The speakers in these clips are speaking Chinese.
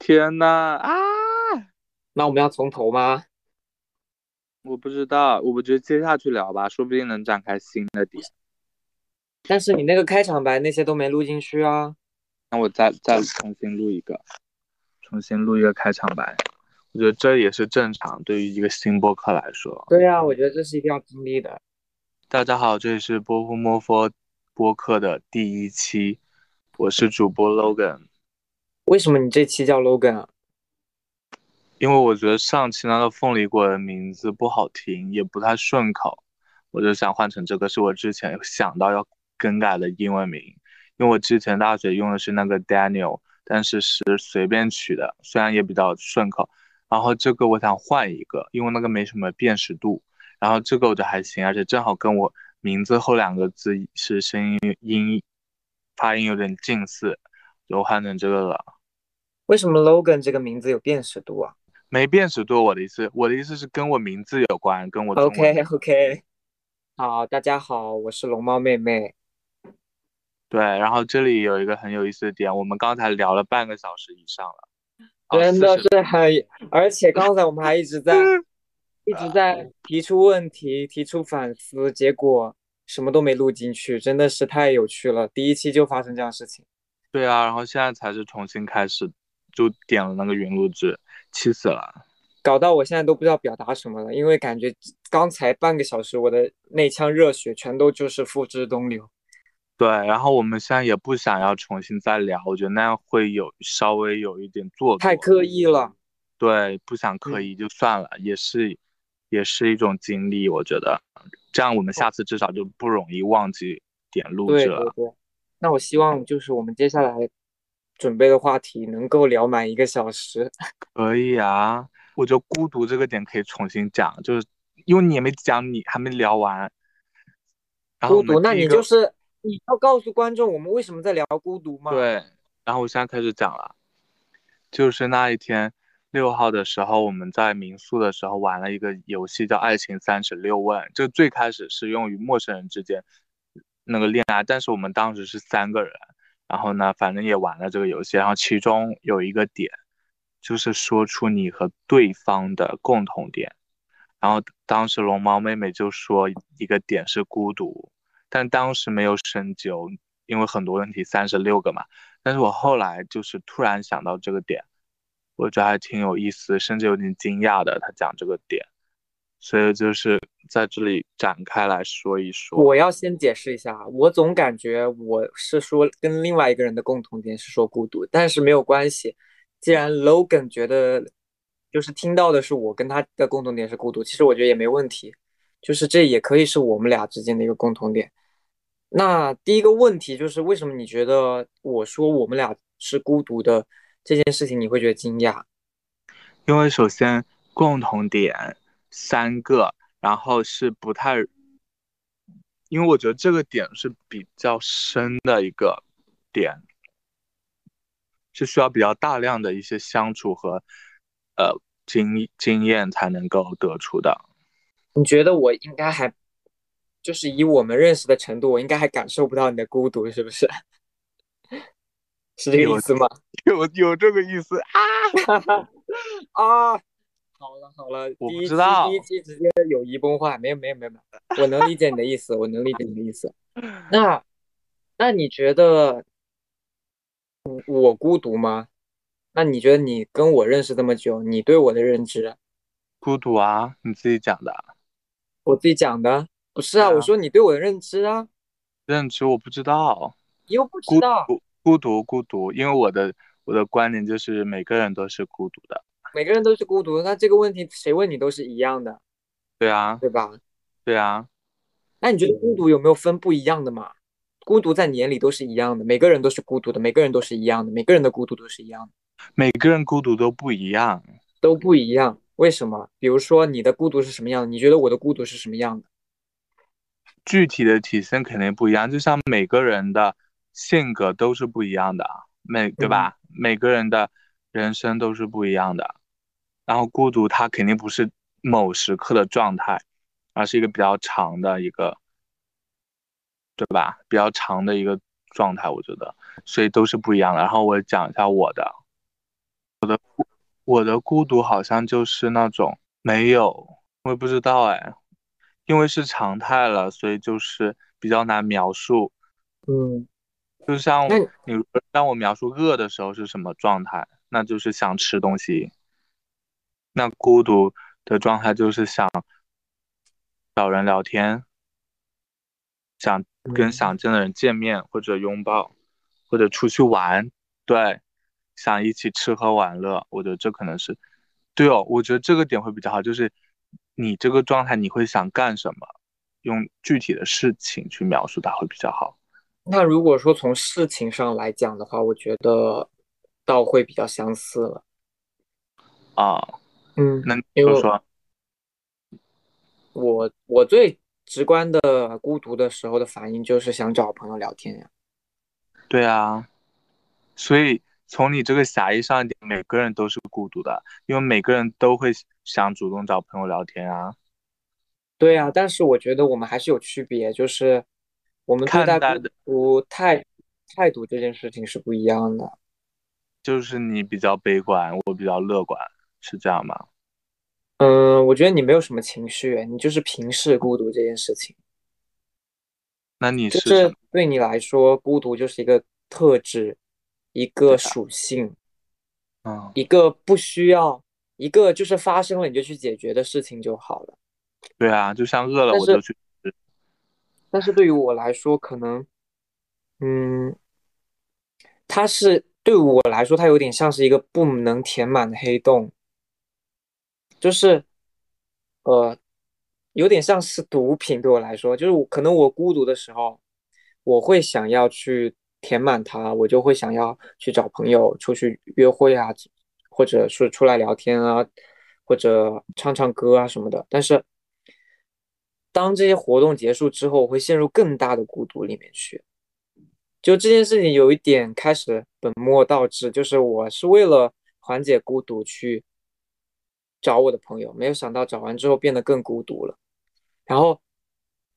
天呐啊！那我们要从头吗？我不知道，我觉得接下去聊吧，说不定能展开新的点。但是你那个开场白那些都没录进去啊。那我再再重新录一个，重新录一个开场白。我觉得这也是正常，对于一个新播客来说。对啊，我觉得这是一定要经历的。大家好，这里是波夫莫佛播客的第一期，我是主播 Logan。为什么你这期叫 Logan 啊？因为我觉得上期那个凤梨果的名字不好听，也不太顺口，我就想换成这个，是我之前想到要更改的英文名。因为我之前大学用的是那个 Daniel，但是是随便取的，虽然也比较顺口。然后这个我想换一个，因为那个没什么辨识度。然后这个我觉得还行，而且正好跟我名字后两个字是声音音发音有点近似，就换成这个了。为什么 Logan 这个名字有辨识度啊？没辨识度，我的意思，我的意思是跟我名字有关，跟我。OK OK，好，大家好，我是龙猫妹妹。对，然后这里有一个很有意思的点，我们刚才聊了半个小时以上了。真的是很，而且刚才我们还一直在 一直在提出问题、提出反思，结果什么都没录进去，真的是太有趣了。第一期就发生这样事情。对啊，然后现在才是重新开始，就点了那个云录制，气死了。搞到我现在都不知道表达什么了，因为感觉刚才半个小时我的那腔热血全都就是付之东流。对，然后我们现在也不想要重新再聊，我觉得那样会有稍微有一点做太刻意了。对，不想刻意就算了，也是也是一种经历，我觉得这样我们下次至少就不容易忘记点录制了。对对对，那我希望就是我们接下来准备的话题能够聊满一个小时。可以啊，我觉得孤独这个点可以重新讲，就是因为你也没讲，你还没聊完。孤独，那你就是。你要告诉观众我们为什么在聊孤独吗？对，然后我现在开始讲了，就是那一天六号的时候，我们在民宿的时候玩了一个游戏，叫《爱情三十六问》。这最开始是用于陌生人之间那个恋爱，但是我们当时是三个人，然后呢，反正也玩了这个游戏。然后其中有一个点，就是说出你和对方的共同点。然后当时龙猫妹妹就说一个点是孤独。但当时没有深究，因为很多问题三十六个嘛。但是我后来就是突然想到这个点，我觉得还挺有意思，甚至有点惊讶的。他讲这个点，所以就是在这里展开来说一说。我要先解释一下，我总感觉我是说跟另外一个人的共同点是说孤独，但是没有关系。既然 Logan 觉得就是听到的是我跟他的共同点是孤独，其实我觉得也没问题，就是这也可以是我们俩之间的一个共同点。那第一个问题就是，为什么你觉得我说我们俩是孤独的这件事情，你会觉得惊讶？因为首先共同点三个，然后是不太，因为我觉得这个点是比较深的一个点，是需要比较大量的一些相处和呃经经验才能够得出的。你觉得我应该还？就是以我们认识的程度，我应该还感受不到你的孤独，是不是？是这个意思吗？有有这个意思啊啊！好了好了，我不知道。第一期直接友谊崩坏，没有没有没有没有，我能理解你的意思，我能理解你的意思。那那你觉得我孤独吗？那你觉得你跟我认识这么久，你对我的认知？孤独啊，你自己讲的。我自己讲的。不是啊，我说你对我的认知啊，认知我不知道，你又不知道，孤独孤独，因为我的我的观点就是每个人都是孤独的，每个人都是孤独，那这个问题谁问你都是一样的，对啊，对吧？对啊，那你觉得孤独有没有分不一样的嘛？孤独在你眼里都是一样的，每个人都是孤独的，每个人都是一样的，每个人的孤独都是一样的，每个人孤独都不一样，都不一样，为什么？比如说你的孤独是什么样的？你觉得我的孤独是什么样的？具体的体现肯定不一样，就像每个人的性格都是不一样的，每对吧？每个人的人生都是不一样的。然后孤独，它肯定不是某时刻的状态，而是一个比较长的一个，对吧？比较长的一个状态，我觉得，所以都是不一样的。然后我讲一下我的，我的我的孤独好像就是那种没有，我也不知道哎，因为是常态了，所以就是比较难描述。嗯，就像你让我描述饿的时候是什么状态，那就是想吃东西。那孤独的状态就是想找人聊天，想跟想见的人见面或者拥抱，或者出去玩，对，想一起吃喝玩乐。我觉得这可能是，对哦，我觉得这个点会比较好，就是你这个状态你会想干什么，用具体的事情去描述它会比较好。那如果说从事情上来讲的话，我觉得倒会比较相似了。啊。嗯，那比如说，我我最直观的孤独的时候的反应就是想找朋友聊天呀。对啊，所以从你这个狭义上一点，每个人都是孤独的，因为每个人都会想主动找朋友聊天啊。对啊，但是我觉得我们还是有区别，就是我们对待孤独态态度这件事情是不一样的。就是你比较悲观，我比较乐观。是这样吗？嗯，我觉得你没有什么情绪，你就是平视孤独这件事情。那你是对你来说，孤独就是一个特质，一个属性，嗯，一个不需要，一个就是发生了你就去解决的事情就好了。对啊，就像饿了我就去吃。但是对于我来说，可能，嗯，它是对我来说，它有点像是一个不能填满的黑洞。就是，呃，有点像是毒品对我来说，就是可能我孤独的时候，我会想要去填满它，我就会想要去找朋友出去约会啊，或者是出来聊天啊，或者唱唱歌啊什么的。但是，当这些活动结束之后，我会陷入更大的孤独里面去。就这件事情有一点开始本末倒置，就是我是为了缓解孤独去。找我的朋友，没有想到找完之后变得更孤独了，然后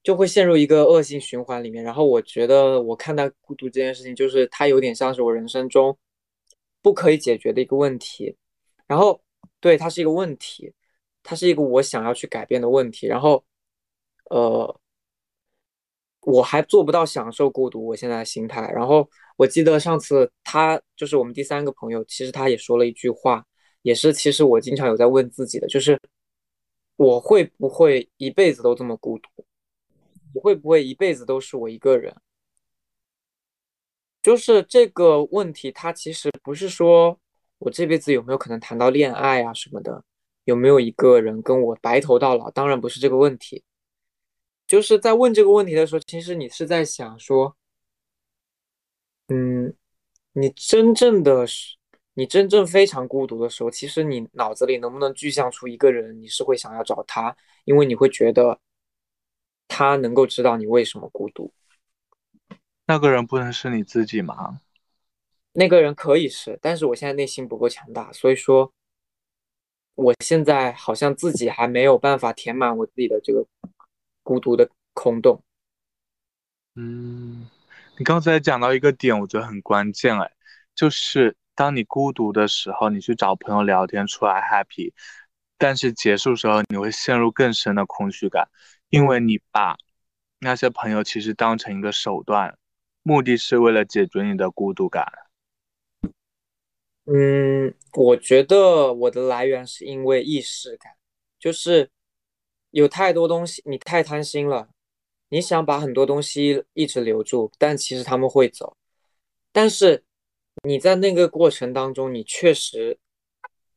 就会陷入一个恶性循环里面。然后我觉得我看待孤独这件事情，就是它有点像是我人生中不可以解决的一个问题。然后对它是一个问题，它是一个我想要去改变的问题。然后呃，我还做不到享受孤独，我现在的心态。然后我记得上次他就是我们第三个朋友，其实他也说了一句话。也是，其实我经常有在问自己的，就是我会不会一辈子都这么孤独？我会不会一辈子都是我一个人？就是这个问题，它其实不是说我这辈子有没有可能谈到恋爱啊什么的，有没有一个人跟我白头到老？当然不是这个问题。就是在问这个问题的时候，其实你是在想说，嗯，你真正的。你真正非常孤独的时候，其实你脑子里能不能具象出一个人，你是会想要找他，因为你会觉得他能够知道你为什么孤独。那个人不能是你自己吗？那个人可以是，但是我现在内心不够强大，所以说我现在好像自己还没有办法填满我自己的这个孤独的空洞。嗯，你刚才讲到一个点，我觉得很关键，哎，就是。当你孤独的时候，你去找朋友聊天出来 happy，但是结束时候你会陷入更深的空虚感，因为你把那些朋友其实当成一个手段，目的是为了解决你的孤独感。嗯，我觉得我的来源是因为意识感，就是有太多东西，你太贪心了，你想把很多东西一直留住，但其实他们会走，但是。你在那个过程当中，你确实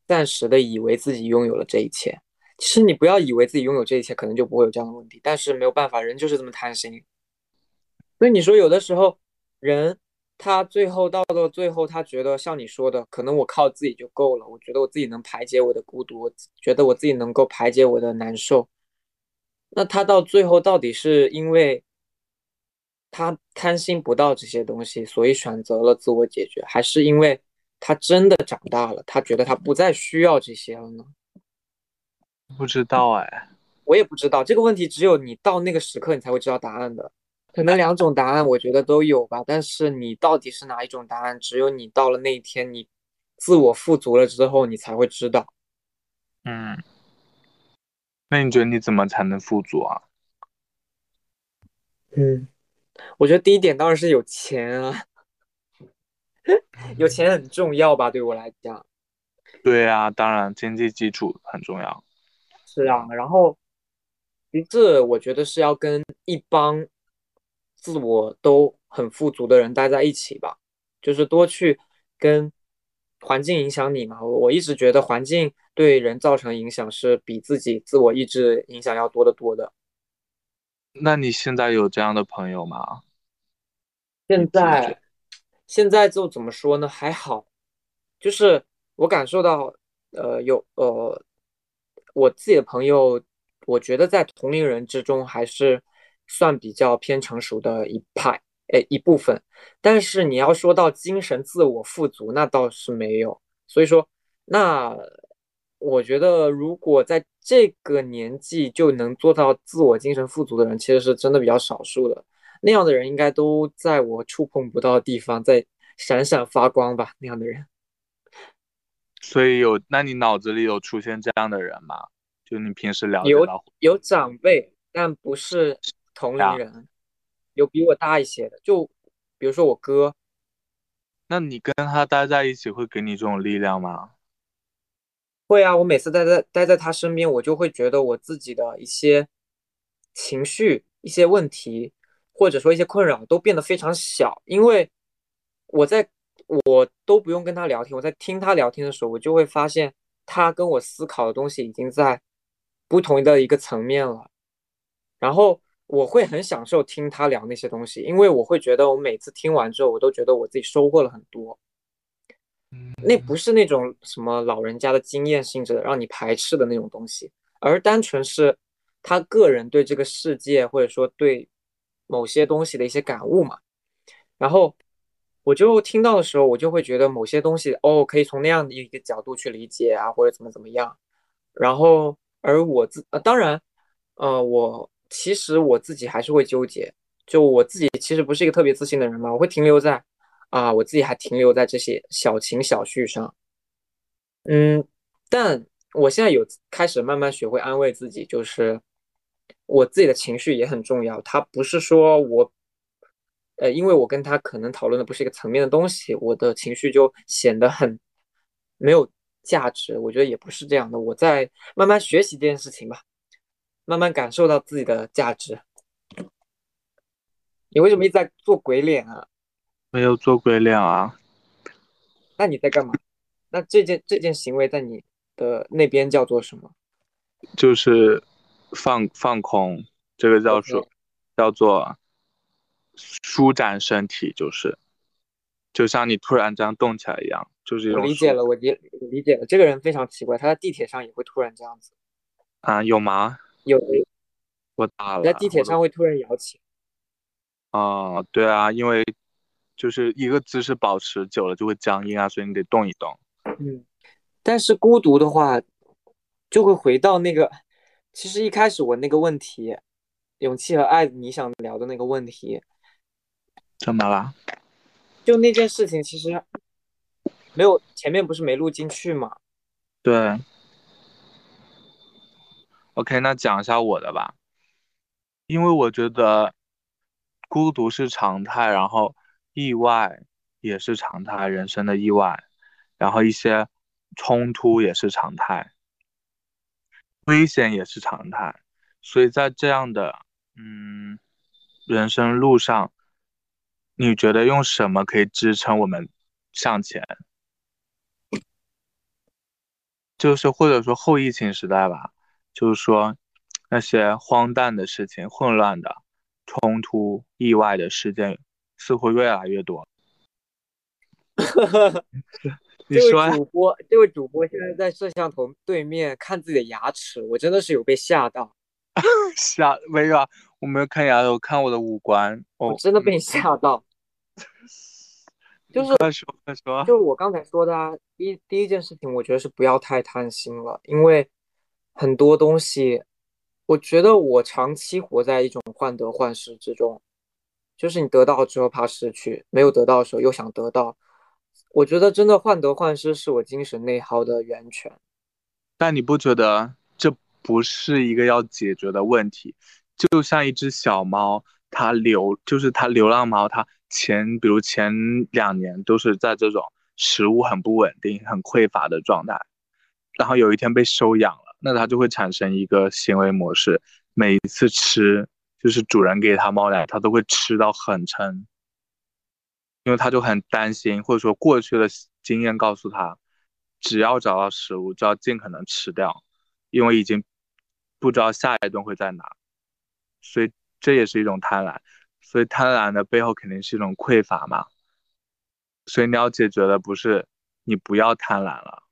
暂时的以为自己拥有了这一切。其实你不要以为自己拥有这一切，可能就不会有这样的问题。但是没有办法，人就是这么贪心。所以你说有的时候，人他最后到了最后，他觉得像你说的，可能我靠自己就够了。我觉得我自己能排解我的孤独，我觉得我自己能够排解我的难受。那他到最后到底是因为？他贪心不到这些东西，所以选择了自我解决，还是因为他真的长大了，他觉得他不再需要这些了呢？不知道哎，我也不知道这个问题，只有你到那个时刻，你才会知道答案的。可能两种答案，我觉得都有吧。但是你到底是哪一种答案，只有你到了那一天，你自我富足了之后，你才会知道。嗯，那你觉得你怎么才能富足啊？嗯，我觉得第一点当然是有钱啊，有钱很重要吧，对我来讲。对啊，当然经济基础很重要。是啊，然后其次，我觉得是要跟一帮自我都很富足的人待在一起吧，就是多去跟环境影响你嘛。我一直觉得环境对人造成影响是比自己自我意志影响要多得多的。那你现在有这样的朋友吗？现在，现在就怎么说呢？还好，就是我感受到，呃，有呃，我自己的朋友，我觉得在同龄人之中还是算比较偏成熟的一派，哎，一部分。但是你要说到精神自我富足，那倒是没有。所以说，那。我觉得，如果在这个年纪就能做到自我精神富足的人，其实是真的比较少数的。那样的人应该都在我触碰不到的地方，在闪闪发光吧？那样的人。所以有，那你脑子里有出现这样的人吗？就你平时聊有有长辈，但不是同龄人，有比我大一些的，就比如说我哥。那你跟他待在一起，会给你这种力量吗？会啊，我每次待在待在他身边，我就会觉得我自己的一些情绪、一些问题，或者说一些困扰都变得非常小，因为我在我都不用跟他聊天，我在听他聊天的时候，我就会发现他跟我思考的东西已经在不同的一个层面了，然后我会很享受听他聊那些东西，因为我会觉得我每次听完之后，我都觉得我自己收获了很多。那不是那种什么老人家的经验性质的让你排斥的那种东西，而单纯是他个人对这个世界或者说对某些东西的一些感悟嘛。然后我就听到的时候，我就会觉得某些东西哦，可以从那样的一个角度去理解啊，或者怎么怎么样。然后而我自呃，当然，呃，我其实我自己还是会纠结，就我自己其实不是一个特别自信的人嘛，我会停留在。啊，我自己还停留在这些小情小绪上，嗯，但我现在有开始慢慢学会安慰自己，就是我自己的情绪也很重要。他不是说我，呃，因为我跟他可能讨论的不是一个层面的东西，我的情绪就显得很没有价值。我觉得也不是这样的，我在慢慢学习这件事情吧，慢慢感受到自己的价值。你为什么一直在做鬼脸啊？没有做鬼脸啊？那你在干嘛？那这件这件行为在你的那边叫做什么？就是放放空，这个叫做叫做舒展身体，就是就像你突然这样动起来一样，就是我理解了，我理理解了。这个人非常奇怪，他在地铁上也会突然这样子啊？有吗？有，我打了，在地铁上会突然摇起。哦，对啊，因为。就是一个姿势保持久了就会僵硬啊，所以你得动一动。嗯，但是孤独的话，就会回到那个，其实一开始我那个问题，勇气和爱，你想聊的那个问题，怎么了？就那件事情，其实没有前面不是没录进去吗？对。OK，那讲一下我的吧，因为我觉得孤独是常态，然后。意外也是常态，人生的意外，然后一些冲突也是常态，危险也是常态，所以在这样的嗯人生路上，你觉得用什么可以支撑我们向前？就是或者说后疫情时代吧，就是说那些荒诞的事情、混乱的冲突、意外的事件。似乎越来越多。这位主播，这位主播现在在摄像头对面看自己的牙齿，我真的是有被吓到。吓没有啊？我没有看牙我看我的五官。我真的被吓到。就是快说快说。就我刚才说的啊，第第一件事情，我觉得是不要太贪心了，因为很多东西，我觉得我长期活在一种患得患失之中。就是你得到之后怕失去，没有得到的时候又想得到，我觉得真的患得患失是我精神内耗的源泉。但你不觉得这不是一个要解决的问题？就像一只小猫，它流就是它流浪猫，它前比如前两年都是在这种食物很不稳定、很匮乏的状态，然后有一天被收养了，那它就会产生一个行为模式，每一次吃就是主人给它猫粮，它都会吃到很撑，因为它就很担心，或者说过去的经验告诉他，只要找到食物就要尽可能吃掉，因为已经不知道下一顿会在哪。所以这也是一种贪婪，所以贪婪的背后肯定是一种匮乏嘛。所以你要解决的不是你不要贪婪了，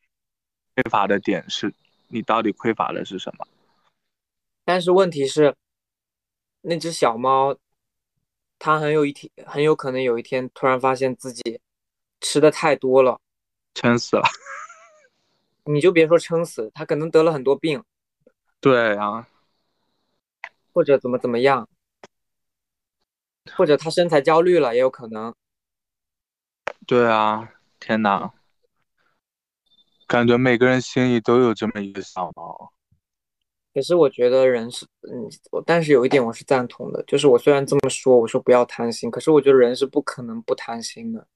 匮乏的点是你到底匮乏的是什么？但是问题是，那只小猫，它很有一天很有可能有一天突然发现自己吃的太多了，撑死了。你就别说撑死，它可能得了很多病。对啊。或者怎么怎么样，或者它身材焦虑了也有可能。对啊，天哪，感觉每个人心里都有这么一个小猫。可是我觉得人是，嗯，但是有一点我是赞同的，就是我虽然这么说，我说不要贪心，可是我觉得人是不可能不贪心的。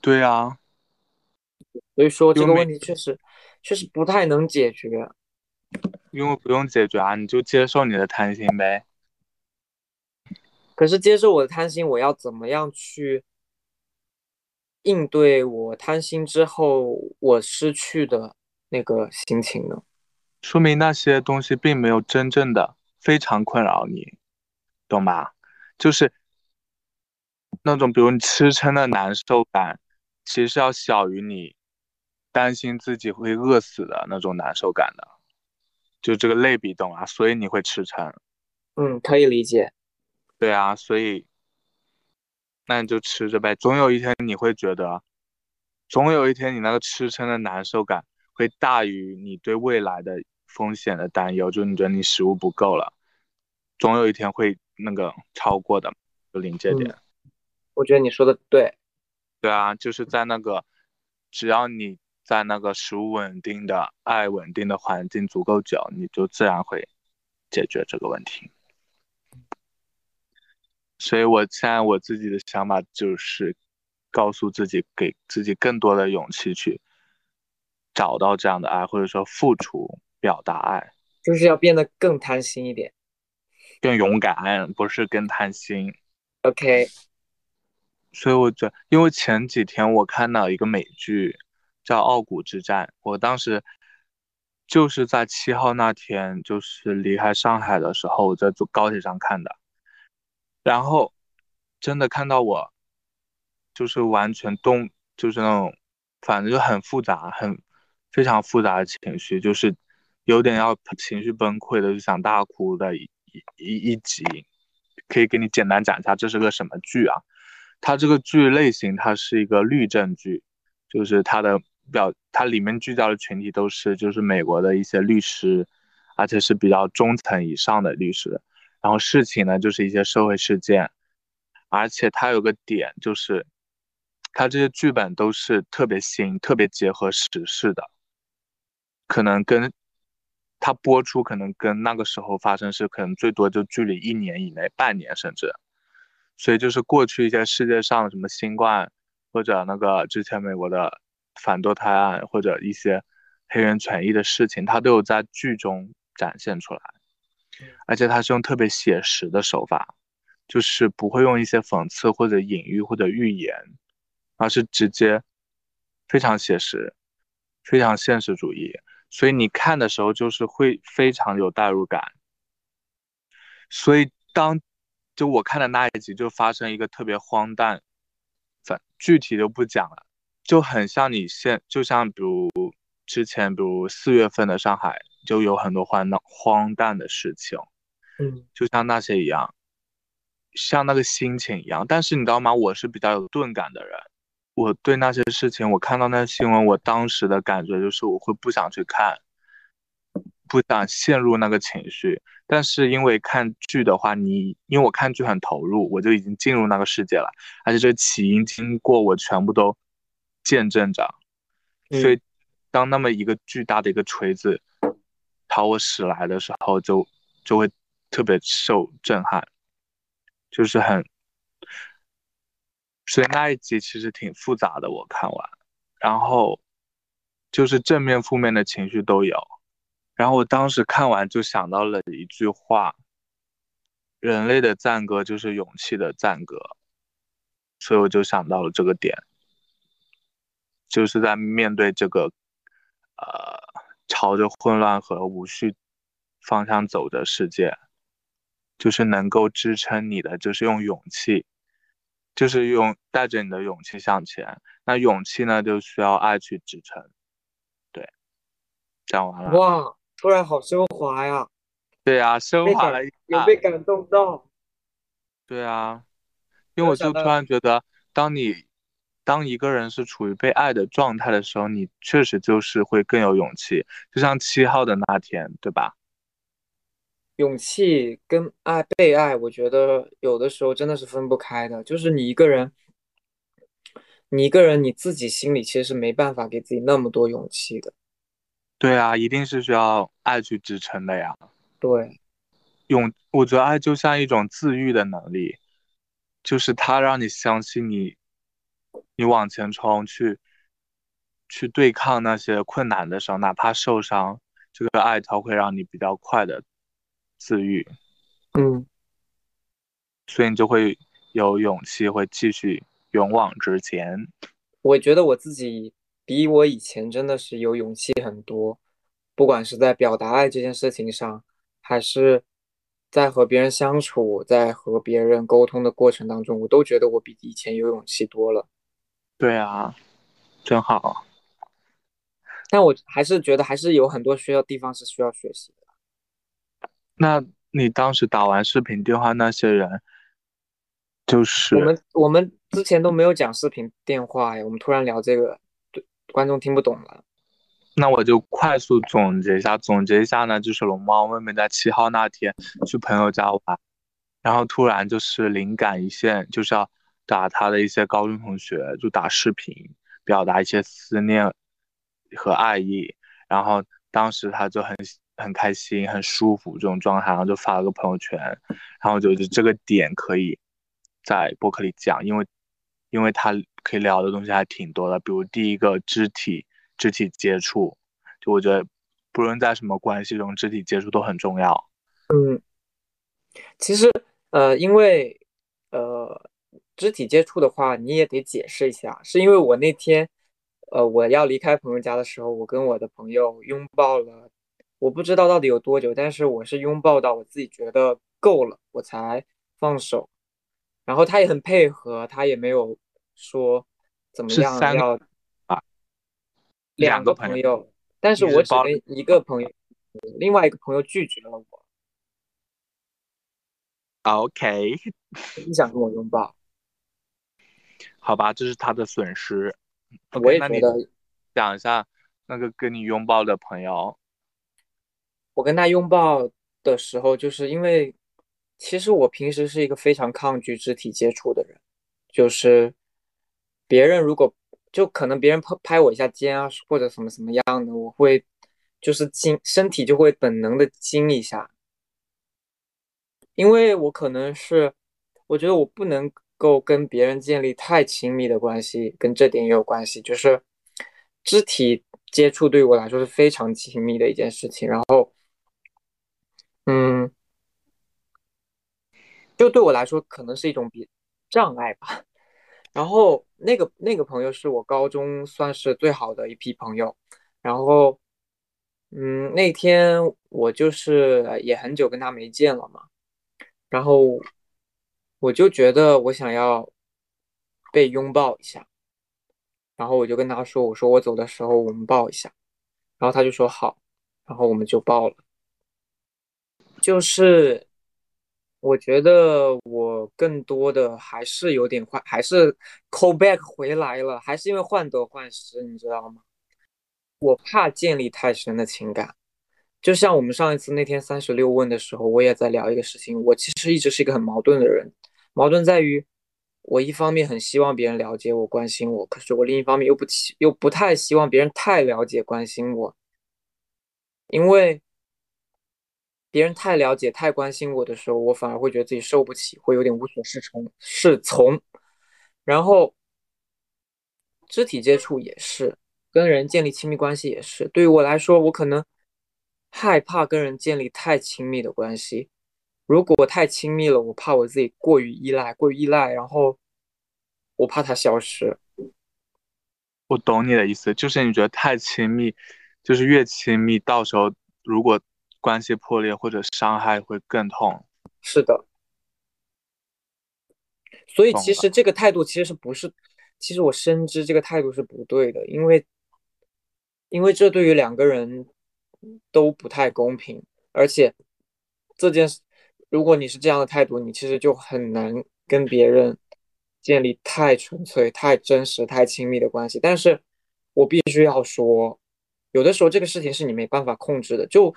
对啊，所以说这个问题确实确实不太能解决。因为不用解决啊，你就接受你的贪心呗。可是接受我的贪心，我要怎么样去应对我贪心之后我失去的那个心情呢？说明那些东西并没有真正的非常困扰你，懂吧？就是那种比如你吃撑的难受感，其实要小于你担心自己会饿死的那种难受感的。就这个类比懂啊，所以你会吃撑，嗯，可以理解。对啊，所以那你就吃着呗，总有一天你会觉得，总有一天你那个吃撑的难受感会大于你对未来的风险的担忧，就是你觉得你食物不够了，总有一天会那个超过的，就临界点。我觉得你说的对。对啊，就是在那个，只要你。在那个食物稳定的、爱稳定的环境足够久，你就自然会解决这个问题。所以，我现在我自己的想法就是告诉自己，给自己更多的勇气去找到这样的爱，或者说付出、表达爱，就是要变得更贪心一点，更勇敢，不是更贪心。OK。所以，我觉得，因为前几天我看到一个美剧。叫《傲骨之战》，我当时就是在七号那天，就是离开上海的时候，我在坐高铁上看的，然后真的看到我，就是完全动，就是那种，反正就很复杂，很非常复杂的情绪，就是有点要情绪崩溃的，就想大哭的一一一集，可以给你简单讲一下这是个什么剧啊？它这个剧类型，它是一个律政剧，就是它的。表它里面聚焦的群体都是就是美国的一些律师，而且是比较中层以上的律师。然后事情呢就是一些社会事件，而且它有个点就是，它这些剧本都是特别新、特别结合时事的，可能跟它播出可能跟那个时候发生是可能最多就距离一年以内、半年甚至。所以就是过去一些世界上什么新冠或者那个之前美国的。反堕胎案或者一些黑人权益的事情，它都有在剧中展现出来，而且它是用特别写实的手法，就是不会用一些讽刺或者隐喻或者寓言，而是直接非常写实，非常现实主义，所以你看的时候就是会非常有代入感。所以当就我看的那一集就发生一个特别荒诞，反具体就不讲了。就很像你现，就像比如之前，比如四月份的上海，就有很多荒诞荒诞的事情，嗯，就像那些一样，像那个心情一样。但是你知道吗？我是比较有钝感的人，我对那些事情，我看到那新闻，我当时的感觉就是我会不想去看，不想陷入那个情绪。但是因为看剧的话，你因为我看剧很投入，我就已经进入那个世界了，而且这起因经过我全部都。见证着，所以当那么一个巨大的一个锤子朝我驶来的时候，就就会特别受震撼，就是很，所以那一集其实挺复杂的，我看完，然后就是正面负面的情绪都有，然后我当时看完就想到了一句话。人类的赞歌就是勇气的赞歌，所以我就想到了这个点，就是在面对这个，呃，朝着混乱和无序方向走的世界，就是能够支撑你的，就是用勇气，就是用带着你的勇气向前。那勇气呢，就需要爱去支撑。对，讲完了。哇，突然好升华呀！对啊，升华了，有被感动到。对啊，因为我就突然觉得，当你当一个人是处于被爱的状态的时候，你确实就是会更有勇气。就像七号的那天，对吧？勇气跟爱、被爱，我觉得有的时候真的是分不开的。就是你一个人，你一个人你自己心里其实是没办法给自己那么多勇气的。对啊，一定是需要爱去支撑的呀。对，勇，我觉得爱就像一种自愈的能力，就是它让你相信你，你往前冲，去去对抗那些困难的时候，哪怕受伤，这个爱它会让你比较快的自愈。嗯，所以你就会有勇气，会继续勇往直前。我觉得我自己比我以前真的是有勇气很多，不管是在表达爱这件事情上。还是在和别人相处，在和别人沟通的过程当中，我都觉得我比以前有勇气多了。对啊，真好。但我还是觉得还是有很多需要地方是需要学习的。那你当时打完视频电话那些人，就是我们我们之前都没有讲视频电话呀，我们突然聊这个，对观众听不懂了。那我就快速总结一下，总结一下呢，就是龙猫妹妹在七号那天去朋友家玩，然后突然就是灵感一现，就是要打他的一些高中同学，就打视频表达一些思念和爱意，然后当时他就很很开心、很舒服这种状态，然后就发了个朋友圈，然后就就这个点可以在播客里讲，因为因为他可以聊的东西还挺多的，比如第一个肢体。肢体接触，就我觉得，不论在什么关系中，肢体接触都很重要。嗯，其实，呃，因为，呃，肢体接触的话，你也得解释一下，是因为我那天，呃，我要离开朋友家的时候，我跟我的朋友拥抱了，我不知道到底有多久，但是我是拥抱到我自己觉得够了，我才放手。然后他也很配合，他也没有说怎么样要。两个朋友，但是我只跟一个朋友，另外一个朋友拒绝了我。OK，不想跟我拥抱。好吧，这是他的损失。我也觉得。讲一下那个跟你拥抱的朋友。我跟他拥抱的时候，就是因为其实我平时是一个非常抗拒肢体接触的人，就是别人如果。就可能别人拍拍我一下肩啊，或者什么什么样的，我会就是惊，身体就会本能的惊一下，因为我可能是，我觉得我不能够跟别人建立太亲密的关系，跟这点也有关系，就是肢体接触对于我来说是非常亲密的一件事情，然后，嗯，就对我来说可能是一种比障碍吧。然后那个那个朋友是我高中算是最好的一批朋友，然后，嗯，那天我就是也很久跟他没见了嘛，然后我就觉得我想要被拥抱一下，然后我就跟他说，我说我走的时候我们抱一下，然后他就说好，然后我们就抱了，就是。我觉得我更多的还是有点换，还是 call back 回来了，还是因为患得患失，你知道吗？我怕建立太深的情感，就像我们上一次那天三十六问的时候，我也在聊一个事情。我其实一直是一个很矛盾的人，矛盾在于我一方面很希望别人了解我、关心我，可是我另一方面又不希又不太希望别人太了解、关心我，因为别人太了解、太关心我的时候，我反而会觉得自己受不起，会有点无所适从。适从，然后肢体接触也是，跟人建立亲密关系也是。对于我来说，我可能害怕跟人建立太亲密的关系。如果太亲密了，我怕我自己过于依赖，过于依赖，然后我怕它消失。我懂你的意思，就是你觉得太亲密，就是越亲密，到时候如果关系破裂或者伤害会更痛。是的，所以其实这个态度其实是不是？其实我深知这个态度是不对的，因为因为这对于两个人都不太公平，而且这件事。如果你是这样的态度，你其实就很难跟别人建立太纯粹、太真实、太亲密的关系。但是我必须要说，有的时候这个事情是你没办法控制的，就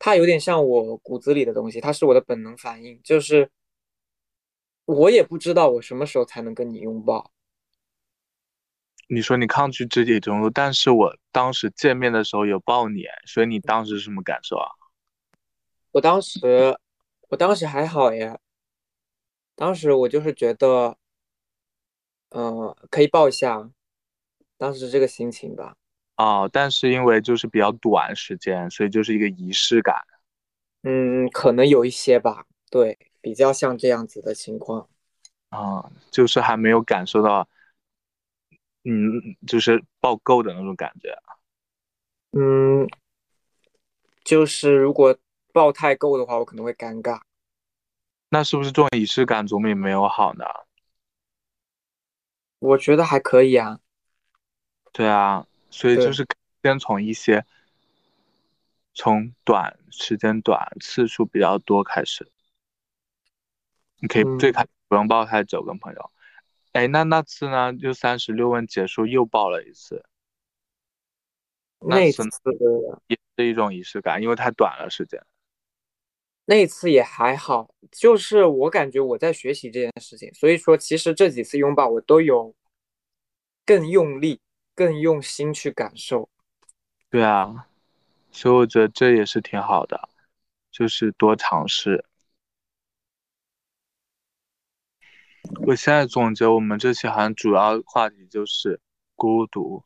它有点像我骨子里的东西，它是我的本能反应，就是我也不知道我什么时候才能跟你拥抱。你说你抗拒肢体中入，但是我当时见面的时候有抱你，所以你当时是什么感受啊？我当时。我当时还好耶，当时我就是觉得，嗯，可以抱一下，当时这个心情吧。哦，但是因为就是比较短时间，所以就是一个仪式感。嗯，可能有一些吧，对，比较像这样子的情况。啊，就是还没有感受到，嗯，就是抱够的那种感觉。嗯，就是如果。抱太够的话，我可能会尴尬。那是不是这种仪式感总比没有好呢？我觉得还可以啊。对啊，所以就是先从一些从短时间短、次数比较多开始。你可以最开不用抱太久，跟朋友。哎，那那次呢？就三十六问结束又抱了一次。那次也是一种仪式感，因为太短了时间。那次也还好，就是我感觉我在学习这件事情，所以说其实这几次拥抱我都有更用力、更用心去感受。对啊，所以我觉得这也是挺好的，就是多尝试。我现在总结我们这期好像主要话题就是孤独、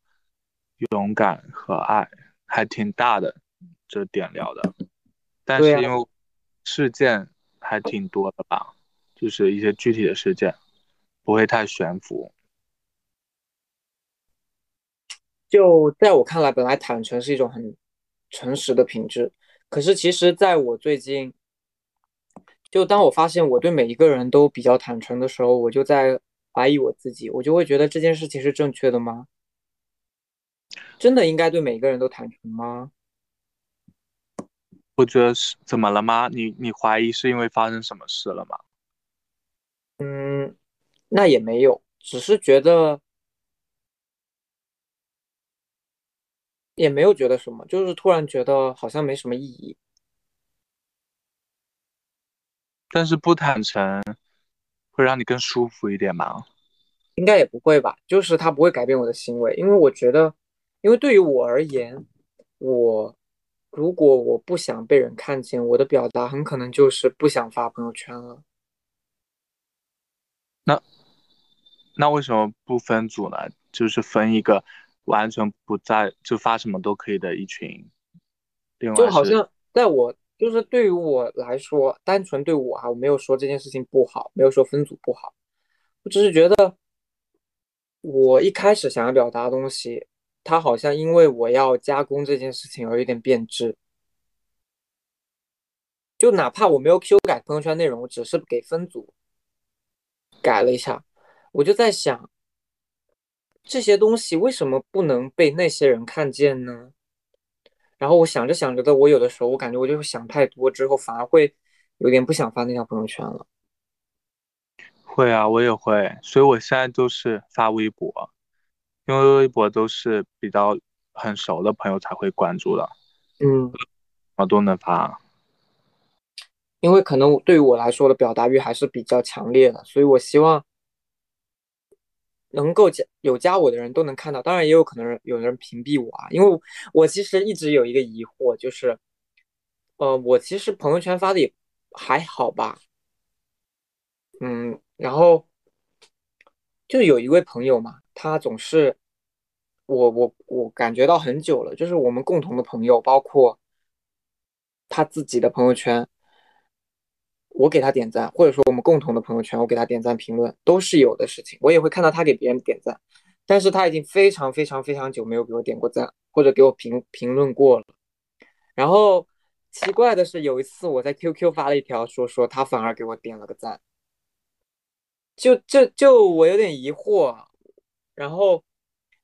勇敢和爱，还挺大的这点聊的，但是因为。事件还挺多的吧，就是一些具体的事件，不会太悬浮。就在我看来，本来坦诚是一种很诚实的品质，可是其实在我最近，就当我发现我对每一个人都比较坦诚的时候，我就在怀疑我自己，我就会觉得这件事情是正确的吗？真的应该对每个人都坦诚吗？我觉得是怎么了吗？你你怀疑是因为发生什么事了吗？嗯，那也没有，只是觉得也没有觉得什么，就是突然觉得好像没什么意义。但是不坦诚会让你更舒服一点吗？应该也不会吧，就是他不会改变我的行为，因为我觉得，因为对于我而言，我。如果我不想被人看见，我的表达很可能就是不想发朋友圈了。那那为什么不分组呢？就是分一个完全不在就发什么都可以的一群。就好像在我就是对于我来说，单纯对我啊，我没有说这件事情不好，没有说分组不好，我只是觉得我一开始想要表达的东西。它好像因为我要加工这件事情而有点变质，就哪怕我没有修改朋友圈内容，我只是给分组改了一下，我就在想，这些东西为什么不能被那些人看见呢？然后我想着想着的，我有的时候我感觉我就想太多，之后反而会有点不想发那条朋友圈了。会啊，我也会，所以我现在都是发微博。因为微博都是比较很熟的朋友才会关注的，嗯，我都能发。因为可能对于我来说的表达欲还是比较强烈的，所以我希望能够加有加我的人都能看到，当然也有可能有人屏蔽我啊，因为我其实一直有一个疑惑，就是，呃，我其实朋友圈发的也还好吧，嗯，然后就有一位朋友嘛，他总是我我我感觉到很久了，就是我们共同的朋友，包括他自己的朋友圈。我给他点赞，或者说我们共同的朋友圈，我给他点赞评论都是有的事情。我也会看到他给别人点赞，但是他已经非常非常非常久没有给我点过赞，或者给我评评论过了。然后奇怪的是，有一次我在 QQ 发了一条，说说他反而给我点了个赞，就就就我有点疑惑。然后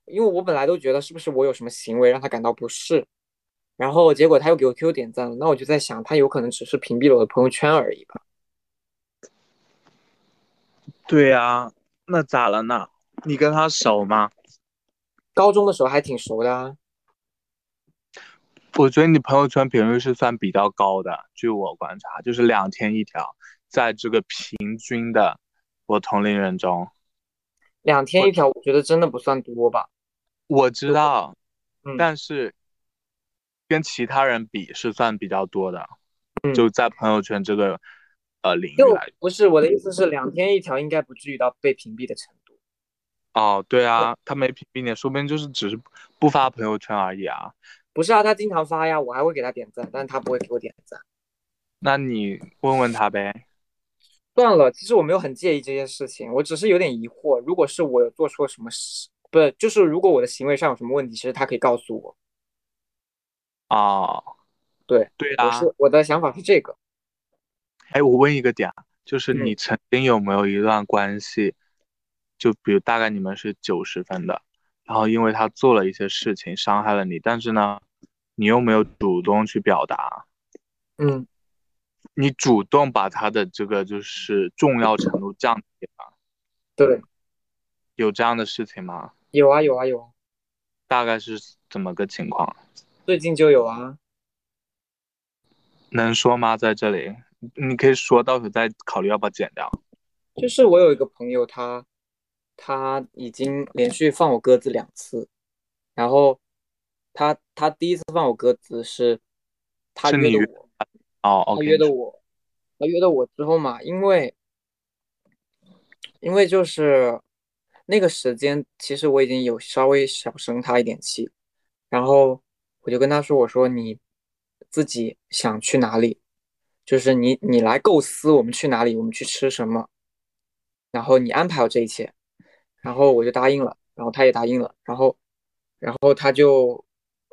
因为我本来都觉得是不是我有什么行为让他感到不适，然后结果他又给我 QQ 点赞了，那我就在想，他有可能只是屏蔽了我的朋友圈而已吧。对呀，那咋了呢？你跟他熟吗？高中的时候还挺熟的啊。我觉得你朋友圈频率是算比较高的，据我观察，就是两天一条，在这个平均的我同龄人中，两天一条，我觉得真的不算多吧。我知道，但是。跟其他人比是算比较多的，就在朋友圈这个呃领域来，不是我的意思是两天一条应该不至于到被屏蔽的程度。哦，对啊，他没屏蔽你，说不定就是只是不发朋友圈而已啊。不是啊，他经常发呀，我还会给他点赞，但是他不会给我点赞。那你问问他呗。算了，其实我没有很介意这件事情，我只是有点疑惑。如果是我有做错什么事，不是，就是如果我的行为上有什么问题，其实他可以告诉我。哦，对对啊，我是我的想法是这个。哎，我问一个点啊，就是你曾经有没有一段关系，就比如大概你们是九十分的，然后因为他做了一些事情伤害了你，但是呢，你又没有主动去表达，嗯，你主动把他的这个就是重要程度降低了，对，有这样的事情吗？有啊有啊有啊，大概是怎么个情况？最近就有啊，能说吗？在这里，你可以说到时候再考虑要不要剪掉。就是我有一个朋友，他他已经连续放我鸽子两次，然后他他第一次放我鸽子是他约的我，哦，他约的我，他约的我之后嘛，因为因为就是那个时间，其实我已经有稍微小生他一点气，然后。我就跟他说：“我说你自己想去哪里，就是你你来构思我们去哪里，我们去吃什么，然后你安排好这一切，然后我就答应了，然后他也答应了，然后然后他就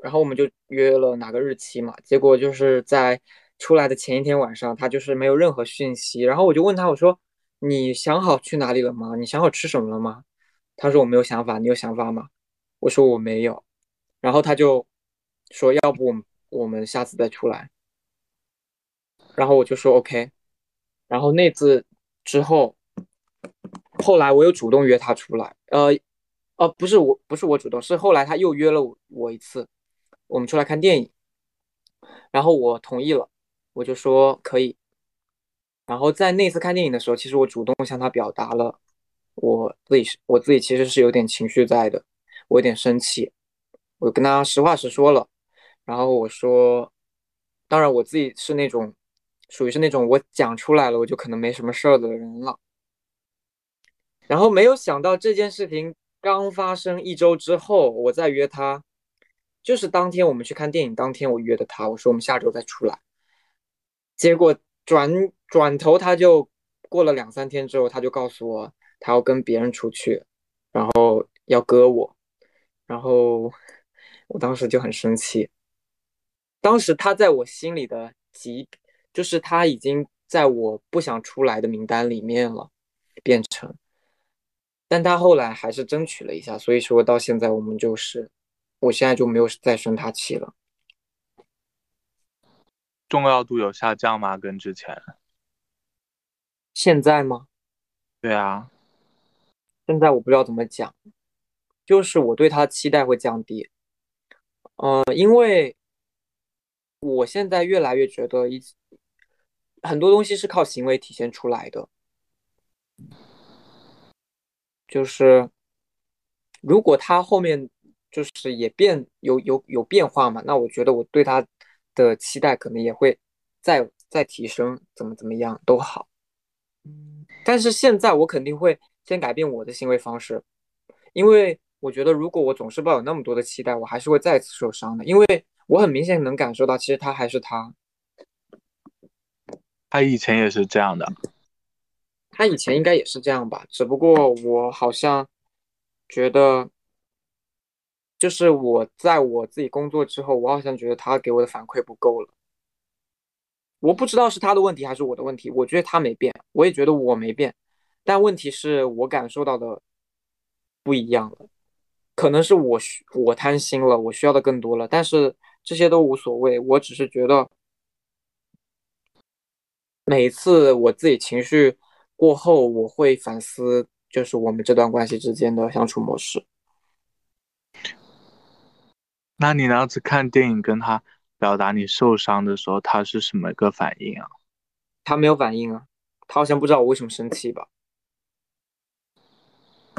然后我们就约了哪个日期嘛，结果就是在出来的前一天晚上，他就是没有任何讯息，然后我就问他我说你想好去哪里了吗？你想好吃什么了吗？他说我没有想法，你有想法吗？我说我没有，然后他就。说要不我们下次再出来，然后我就说 OK，然后那次之后，后来我又主动约他出来，呃，呃，不是我不是我主动，是后来他又约了我我一次，我们出来看电影，然后我同意了，我就说可以，然后在那次看电影的时候，其实我主动向他表达了我自己是我自己其实是有点情绪在的，我有点生气，我跟他实话实说了。然后我说，当然我自己是那种，属于是那种我讲出来了我就可能没什么事儿的人了。然后没有想到这件事情刚发生一周之后，我再约他，就是当天我们去看电影当天我约的他，我说我们下周再出来。结果转转头他就过了两三天之后，他就告诉我他要跟别人出去，然后要割我，然后我当时就很生气。当时他在我心里的级，就是他已经在我不想出来的名单里面了，变成，但他后来还是争取了一下，所以说到现在我们就是，我现在就没有再生他气了。重要度有下降吗？跟之前？现在吗？对啊，现在我不知道怎么讲，就是我对他期待会降低，呃，因为。我现在越来越觉得，一很多东西是靠行为体现出来的。就是如果他后面就是也变有有有变化嘛，那我觉得我对他的期待可能也会再再提升，怎么怎么样都好。嗯，但是现在我肯定会先改变我的行为方式，因为我觉得如果我总是抱有那么多的期待，我还是会再次受伤的。因为我很明显能感受到，其实他还是他，他以前也是这样的，他以前应该也是这样吧，只不过我好像觉得。就是我在我自己工作之后，我好像觉得他给我的反馈不够了。我不知道是他的问题还是我的问题。我觉得他没变，我也觉得我没变，但问题是我感受到的不一样了。可能是我需我贪心了，我需要的更多了。但是这些都无所谓，我只是觉得每次我自己情绪过后，我会反思，就是我们这段关系之间的相处模式。那你那次看电影跟他表达你受伤的时候，他是什么个反应啊？他没有反应啊，他好像不知道我为什么生气吧？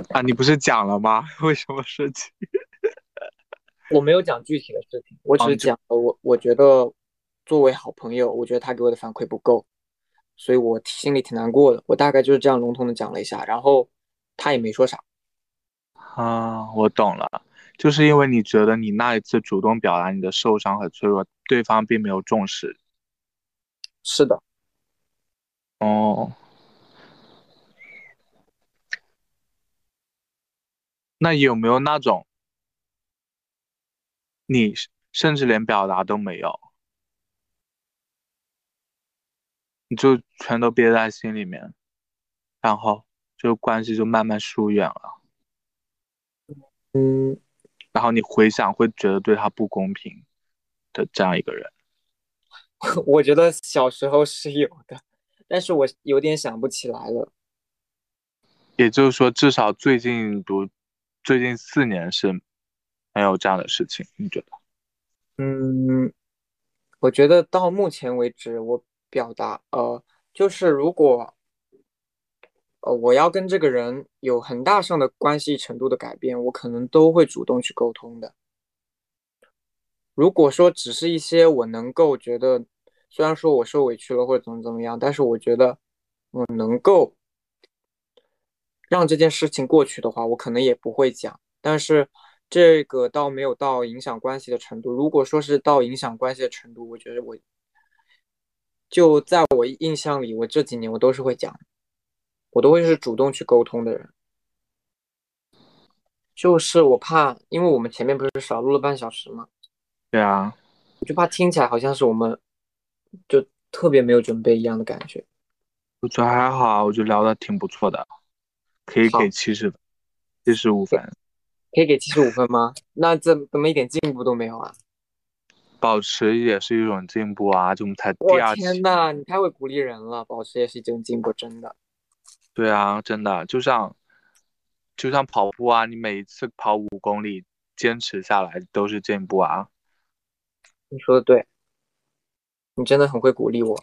啊，你不是讲了吗？为什么生气？我没有讲具体的事情，我只是讲了我我觉得作为好朋友，我觉得他给我的反馈不够，所以我心里挺难过的。我大概就是这样笼统的讲了一下，然后他也没说啥。啊，我懂了。就是因为你觉得你那一次主动表达你的受伤和脆弱，对方并没有重视。是的。哦。那有没有那种，你甚至连表达都没有，你就全都憋在心里面，然后就关系就慢慢疏远了。嗯。然后你回想，会觉得对他不公平的这样一个人，我觉得小时候是有的，但是我有点想不起来了。也就是说，至少最近读最近四年是没有这样的事情，你觉得？嗯，我觉得到目前为止，我表达呃，就是如果。呃，我要跟这个人有很大上的关系程度的改变，我可能都会主动去沟通的。如果说只是一些我能够觉得，虽然说我受委屈了或者怎么怎么样，但是我觉得我能够让这件事情过去的话，我可能也不会讲。但是这个倒没有到影响关系的程度。如果说是到影响关系的程度，我觉得我就在我印象里，我这几年我都是会讲。我都会是主动去沟通的人，就是我怕，因为我们前面不是少录了半小时吗？对啊，我就怕听起来好像是我们就特别没有准备一样的感觉。我觉得还好，我觉得聊的挺不错的，可以给七十分，七十五分，可以给七十五分吗？那怎怎么一点进步都没有啊？保持也是一种进步啊，就我们才第二期。天呐，你太会鼓励人了，保持也是一种进步，真的。对啊，真的就像就像跑步啊，你每一次跑五公里坚持下来都是进步啊。你说的对，你真的很会鼓励我。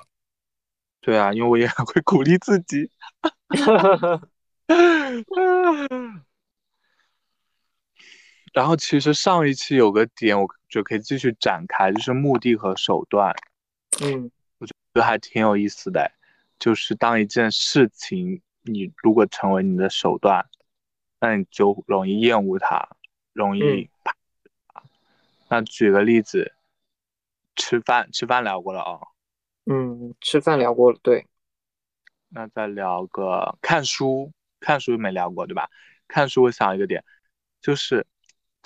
对啊，因为我也很会鼓励自己。然后其实上一期有个点，我觉得可以继续展开，就是目的和手段。嗯，我觉得还挺有意思的，就是当一件事情。你如果成为你的手段，那你就容易厌恶它，容易那举个例子，吃饭，吃饭聊过了啊。嗯，吃饭聊过了，对。那再聊个看书，看书没聊过对吧？看书，我想一个点，就是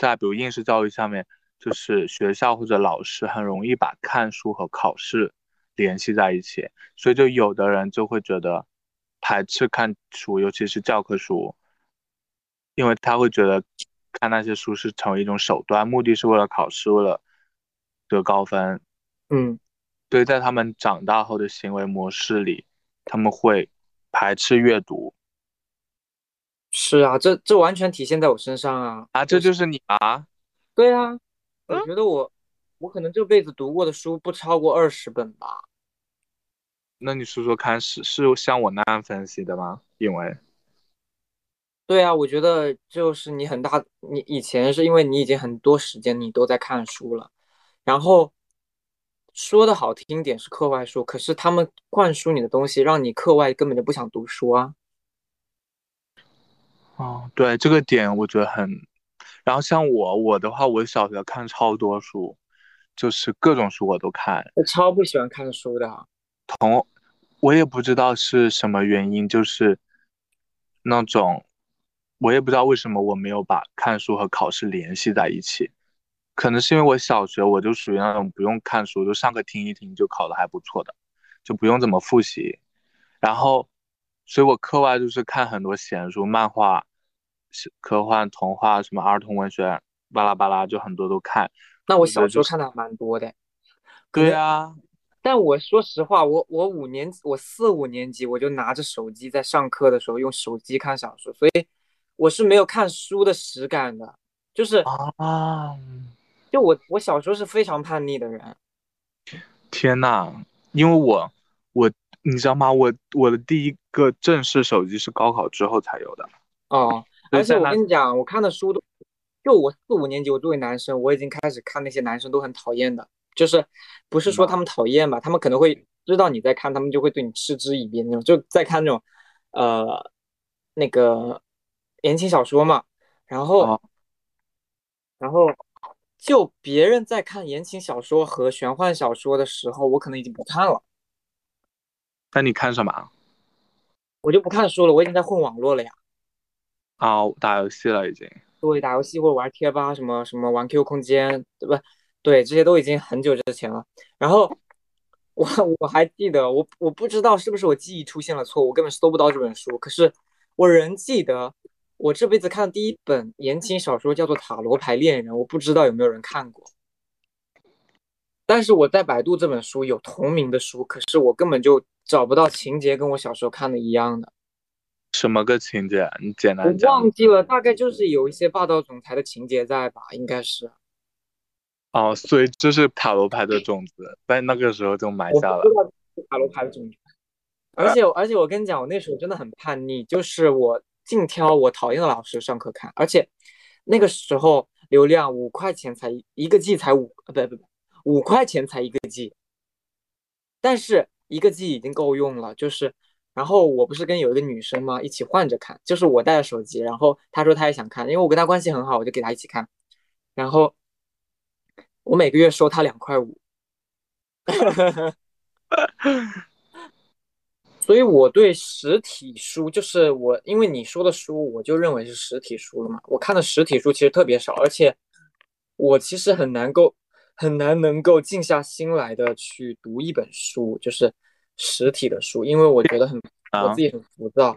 在比如应试教育上面，就是学校或者老师很容易把看书和考试联系在一起，所以就有的人就会觉得。排斥看书，尤其是教科书，因为他会觉得看那些书是成为一种手段，目的是为了考试，为了得高分。嗯，对，在他们长大后的行为模式里，他们会排斥阅读。是啊，这这完全体现在我身上啊！啊，这就是你啊？对啊，我觉得我我可能这辈子读过的书不超过二十本吧。那你说说看，是是像我那样分析的吗？因为，对啊，我觉得就是你很大，你以前是因为你已经很多时间你都在看书了，然后说的好听点是课外书，可是他们灌输你的东西，让你课外根本就不想读书啊。哦，对，这个点我觉得很。然后像我，我的话，我小学看超多书，就是各种书我都看。我超不喜欢看书的。同，我也不知道是什么原因，就是那种。我也不知道为什么我没有把看书和考试联系在一起，可能是因为我小学我就属于那种不用看书就上课听一听就考的还不错的，就不用怎么复习，然后，所以我课外就是看很多闲书、漫画、科幻、童话什么儿童文学，巴拉巴拉就很多都看。那我小时候看的还蛮多的。对呀，但我说实话，我我五年我四五年级我就拿着手机在上课的时候用手机看小说，所以。我是没有看书的实感的，就是啊，就我我小时候是非常叛逆的人。天呐，因为我我你知道吗？我我的第一个正式手机是高考之后才有的。哦，而且我跟你讲，我看的书都就我四五年级，我作为男生，我已经开始看那些男生都很讨厌的，就是不是说他们讨厌吧，他们可能会知道你在看，他们就会对你嗤之以鼻那种，就在看那种呃那个。言情小说嘛，然后，然后就别人在看言情小说和玄幻小说的时候，我可能已经不看了。那你看什么？我就不看书了，我已经在混网络了呀。哦，打游戏了已经。对，打游戏或者玩贴吧，什么什么玩 QQ 空间，对吧？对，这些都已经很久之前了。然后我我还记得，我我不知道是不是我记忆出现了错误，我根本搜不到这本书，可是我仍记得。我这辈子看的第一本言情小说叫做《塔罗牌恋人》，我不知道有没有人看过。但是我在百度这本书有同名的书，可是我根本就找不到情节跟我小时候看的一样的。什么个情节？你简单讲。我忘记了，大概就是有一些霸道总裁的情节在吧？应该是。哦，所以这是塔罗牌的种子，在那个时候就埋下了。塔罗牌的种子。而且而且我跟你讲，我那时候真的很叛逆，就是我。尽挑我讨厌的老师上课看，而且那个时候流量五块钱才一个 G，才五呃不不不五块钱才一个 G，但是一个 G 已经够用了。就是，然后我不是跟有一个女生吗？一起换着看，就是我带着手机，然后她说她也想看，因为我跟她关系很好，我就给她一起看。然后我每个月收她两块五。所以我对实体书，就是我，因为你说的书，我就认为是实体书了嘛。我看的实体书其实特别少，而且我其实很难够，很难能够静下心来的去读一本书，就是实体的书，因为我觉得很，我自己很浮躁。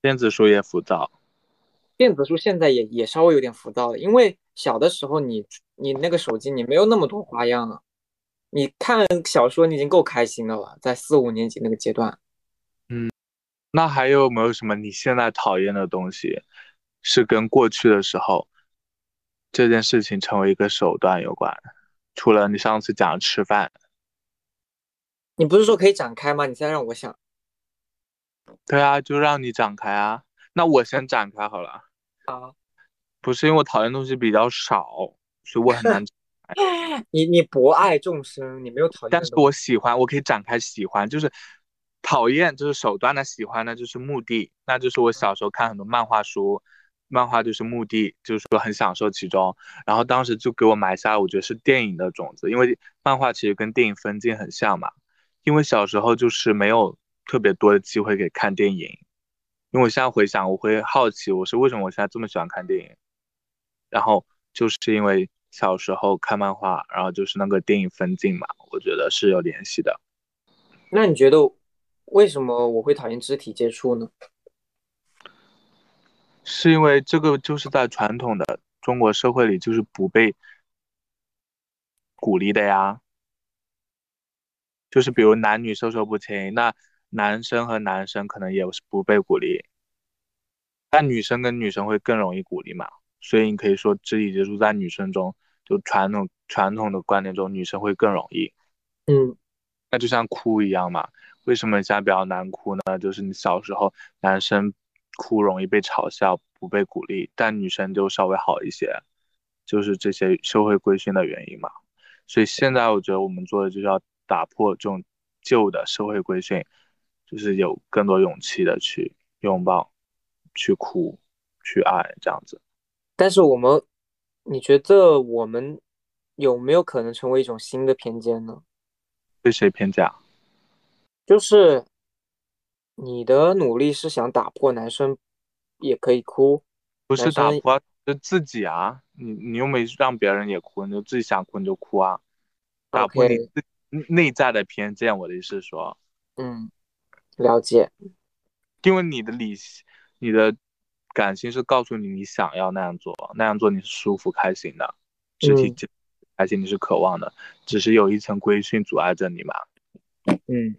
电子书也浮躁。电子书现在也也稍微有点浮躁了，因为小的时候你你那个手机你没有那么多花样了，你看小说你已经够开心的了，在四五年级那个阶段。嗯那还有没有什么你现在讨厌的东西，是跟过去的时候这件事情成为一个手段有关？除了你上次讲吃饭，你不是说可以展开吗？你现在让我想。对啊，就让你展开啊。那我先展开好了。好。不是因为我讨厌东西比较少，所以我很难。你你博爱众生，你没有讨厌。但是我喜欢，我可以展开喜欢，就是。讨厌就是手段的，喜欢呢就是目的，那就是我小时候看很多漫画书，漫画就是目的，就是说很享受其中，然后当时就给我埋下了我觉得是电影的种子，因为漫画其实跟电影分镜很像嘛，因为小时候就是没有特别多的机会给看电影，因为我现在回想，我会好奇我是为什么我现在这么喜欢看电影，然后就是因为小时候看漫画，然后就是那个电影分镜嘛，我觉得是有联系的。那你觉得？为什么我会讨厌肢体接触呢？是因为这个就是在传统的中国社会里就是不被鼓励的呀。就是比如男女授受不亲，那男生和男生可能也是不被鼓励，但女生跟女生会更容易鼓励嘛。所以你可以说肢体接触在女生中，就传统传统的观念中，女生会更容易。嗯，那就像哭一样嘛。为什么现在比较难哭呢？就是你小时候男生哭容易被嘲笑，不被鼓励，但女生就稍微好一些，就是这些社会规训的原因嘛。所以现在我觉得我们做的就是要打破这种旧的社会规训，就是有更多勇气的去拥抱、去哭、去爱这样子。但是我们，你觉得我们有没有可能成为一种新的偏见呢？对谁偏见？就是你的努力是想打破男生也可以哭，不是打破，就自己啊！你你又没让别人也哭，你就自己想哭你就哭啊！打破你自内在的偏见，我的意思是说，嗯，了解。因为你的理，你的感性是告诉你你想要那样做，那样做你是舒服开心的，肢体开心你是渴望的，只是有一层规训阻碍着你嘛。嗯。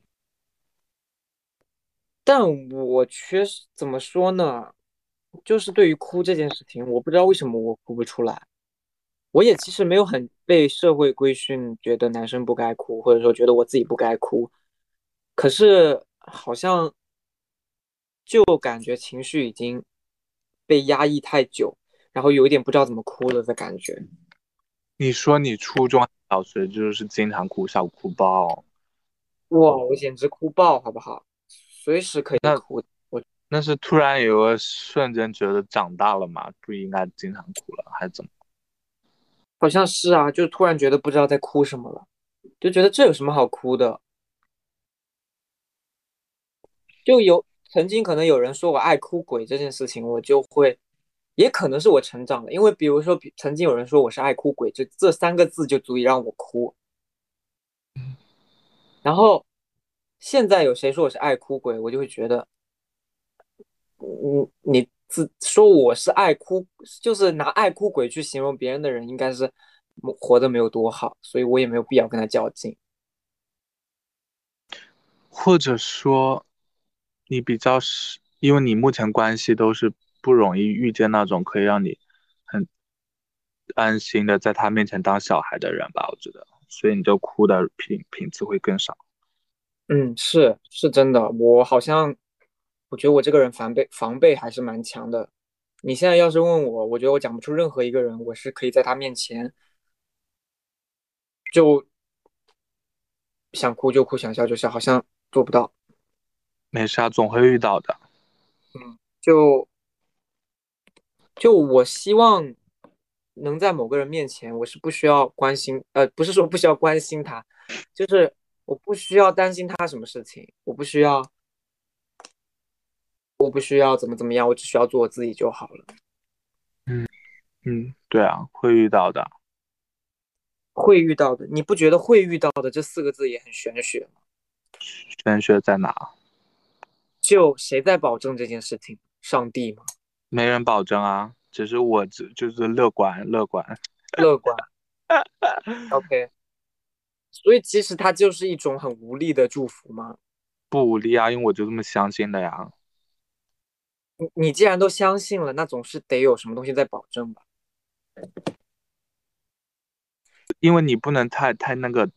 但我确实怎么说呢？就是对于哭这件事情，我不知道为什么我哭不出来。我也其实没有很被社会规训，觉得男生不该哭，或者说觉得我自己不该哭。可是好像就感觉情绪已经被压抑太久，然后有一点不知道怎么哭了的感觉。你说你初中小学就是经常哭笑哭爆？哇，我简直哭爆，好不好？随时可以哭，我那是突然有个瞬间觉得长大了嘛，不应该经常哭了，还是怎么？好像是啊，就突然觉得不知道在哭什么了，就觉得这有什么好哭的？就有曾经可能有人说我爱哭鬼这件事情，我就会，也可能是我成长了，因为比如说曾经有人说我是爱哭鬼，就这三个字就足以让我哭，然后。现在有谁说我是爱哭鬼，我就会觉得，嗯，你自说我是爱哭，就是拿爱哭鬼去形容别人的人，应该是活的没有多好，所以我也没有必要跟他较劲。或者说，你比较是，因为你目前关系都是不容易遇见那种可以让你很安心的在他面前当小孩的人吧？我觉得，所以你就哭的频频次会更少。嗯，是是真的，我好像，我觉得我这个人防备防备还是蛮强的。你现在要是问我，我觉得我讲不出任何一个人，我是可以在他面前就想哭就哭，想笑就笑，好像做不到。没事啊，总会遇到的。嗯，就就我希望能在某个人面前，我是不需要关心，呃，不是说不需要关心他，就是。我不需要担心他什么事情，我不需要，我不需要怎么怎么样，我只需要做我自己就好了。嗯嗯，对啊，会遇到的，会遇到的。你不觉得“会遇到的”这四个字也很玄学吗？玄学在哪？就谁在保证这件事情？上帝吗？没人保证啊，只是我只就是乐观，乐观，乐观。OK。所以其实它就是一种很无力的祝福吗？不无力啊，因为我就这么相信的呀。你你既然都相信了，那总是得有什么东西在保证吧？因为你不能太太那个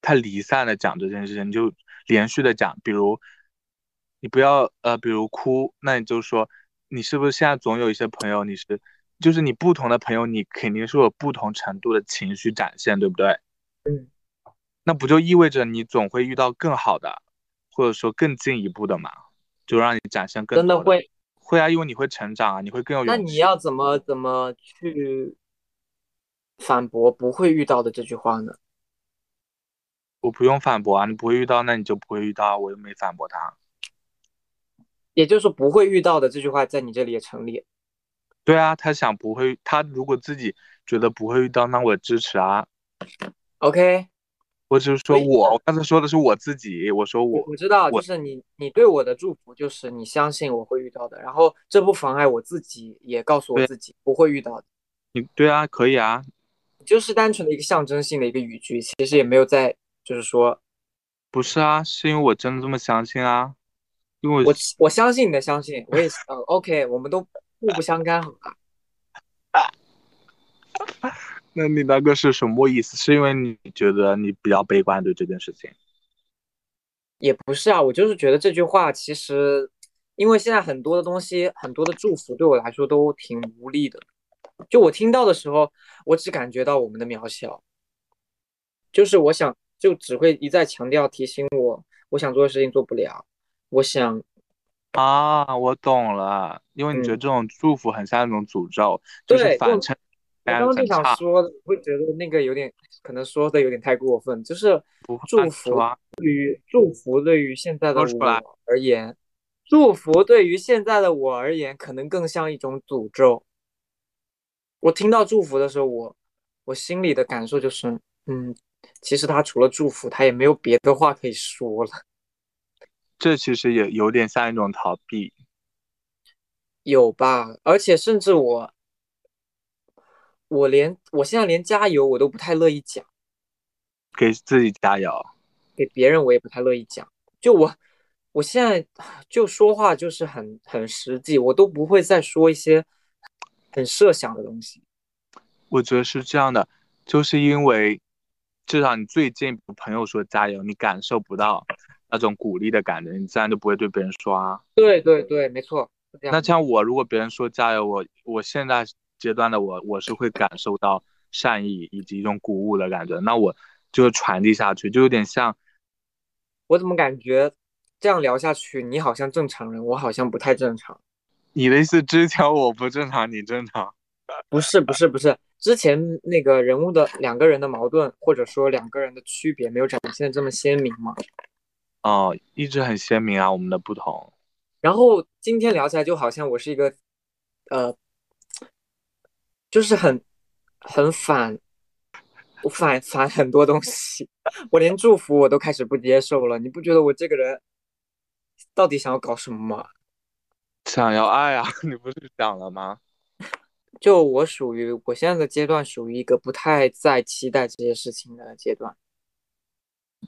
太离散的讲这件事情，你就连续的讲。比如你不要呃，比如哭，那你就说你是不是现在总有一些朋友，你是就是你不同的朋友，你肯定是有不同程度的情绪展现，对不对？嗯，那不就意味着你总会遇到更好的，或者说更进一步的嘛？就让你展现更真的会会啊，因为你会成长啊，你会更有那你要怎么怎么去反驳不会遇到的这句话呢？我不用反驳啊，你不会遇到，那你就不会遇到，我又没反驳他。也就是说，不会遇到的这句话在你这里也成立。对啊，他想不会，他如果自己觉得不会遇到，那我支持啊。OK，我只是说，我我刚才说的是我自己，我说我我知道，就是你你对我的祝福，就是你相信我会遇到的，然后这不妨碍我自己也告诉我自己不会遇到的。你对啊，可以啊，就是单纯的一个象征性的一个语句，其实也没有在，就是说，不是啊，是因为我真的这么相信啊，因为我我相信你的相信，我也是，呃，OK，我们都互不相干，好吧？那你那个是什么意思？是因为你觉得你比较悲观对这件事情？也不是啊，我就是觉得这句话其实因为现在很多的东西，很多的祝福对我来说都挺无力的。就我听到的时候，我只感觉到我们的渺小，就是我想，就只会一再强调提醒我，我想做的事情做不了，我想啊，我懂了，因为你觉得嗯这种祝福很像那种诅咒，就是反衬我刚刚就，想说，我会觉得那个有点，可能说的有点太过分，就是祝福啊对于祝福对于现在的我而言，祝福对于现在的我而言，可能更像一种诅咒。我听到祝福的时候，我我心里的感受就是，嗯，其实他除了祝福，他也没有别的话可以说了。这其实也有点像一种逃避。有吧？而且甚至我，我连我现在连加油我都不太乐意讲。给自己加油。给别人我也不太乐意讲。就我，我现在就说话就是很很实际，我都不会再说一些很设想的东西。我觉得是这样的，就是因为至少你最近朋友说加油，你感受不到那种鼓励的感觉，你自然就不会对别人说啊。对对对，没错，那像我，如果别人说加油，我我现在阶段的我，我是会感受到善意以及一种鼓舞的感觉，那我就会传递下去，就有点像我怎么感觉这样聊下去，你好像正常人，我好像不太正常。你的意思，之前我不正常，你正常。不是不是不是，之前那个人物的两个人的矛盾，或者说两个人的区别，没有展现的这么鲜明吗。哦，一直很鲜明啊，我们的不同。然后今天聊起来，就好像我是一个，呃，就是很很反，我反反很多东西，我连祝福我都开始不接受了。你不觉得我这个人到底想要搞什么吗？想要爱啊，你不是讲了吗？就我属于我现在的阶段，属于一个不太在期待这些事情的阶段。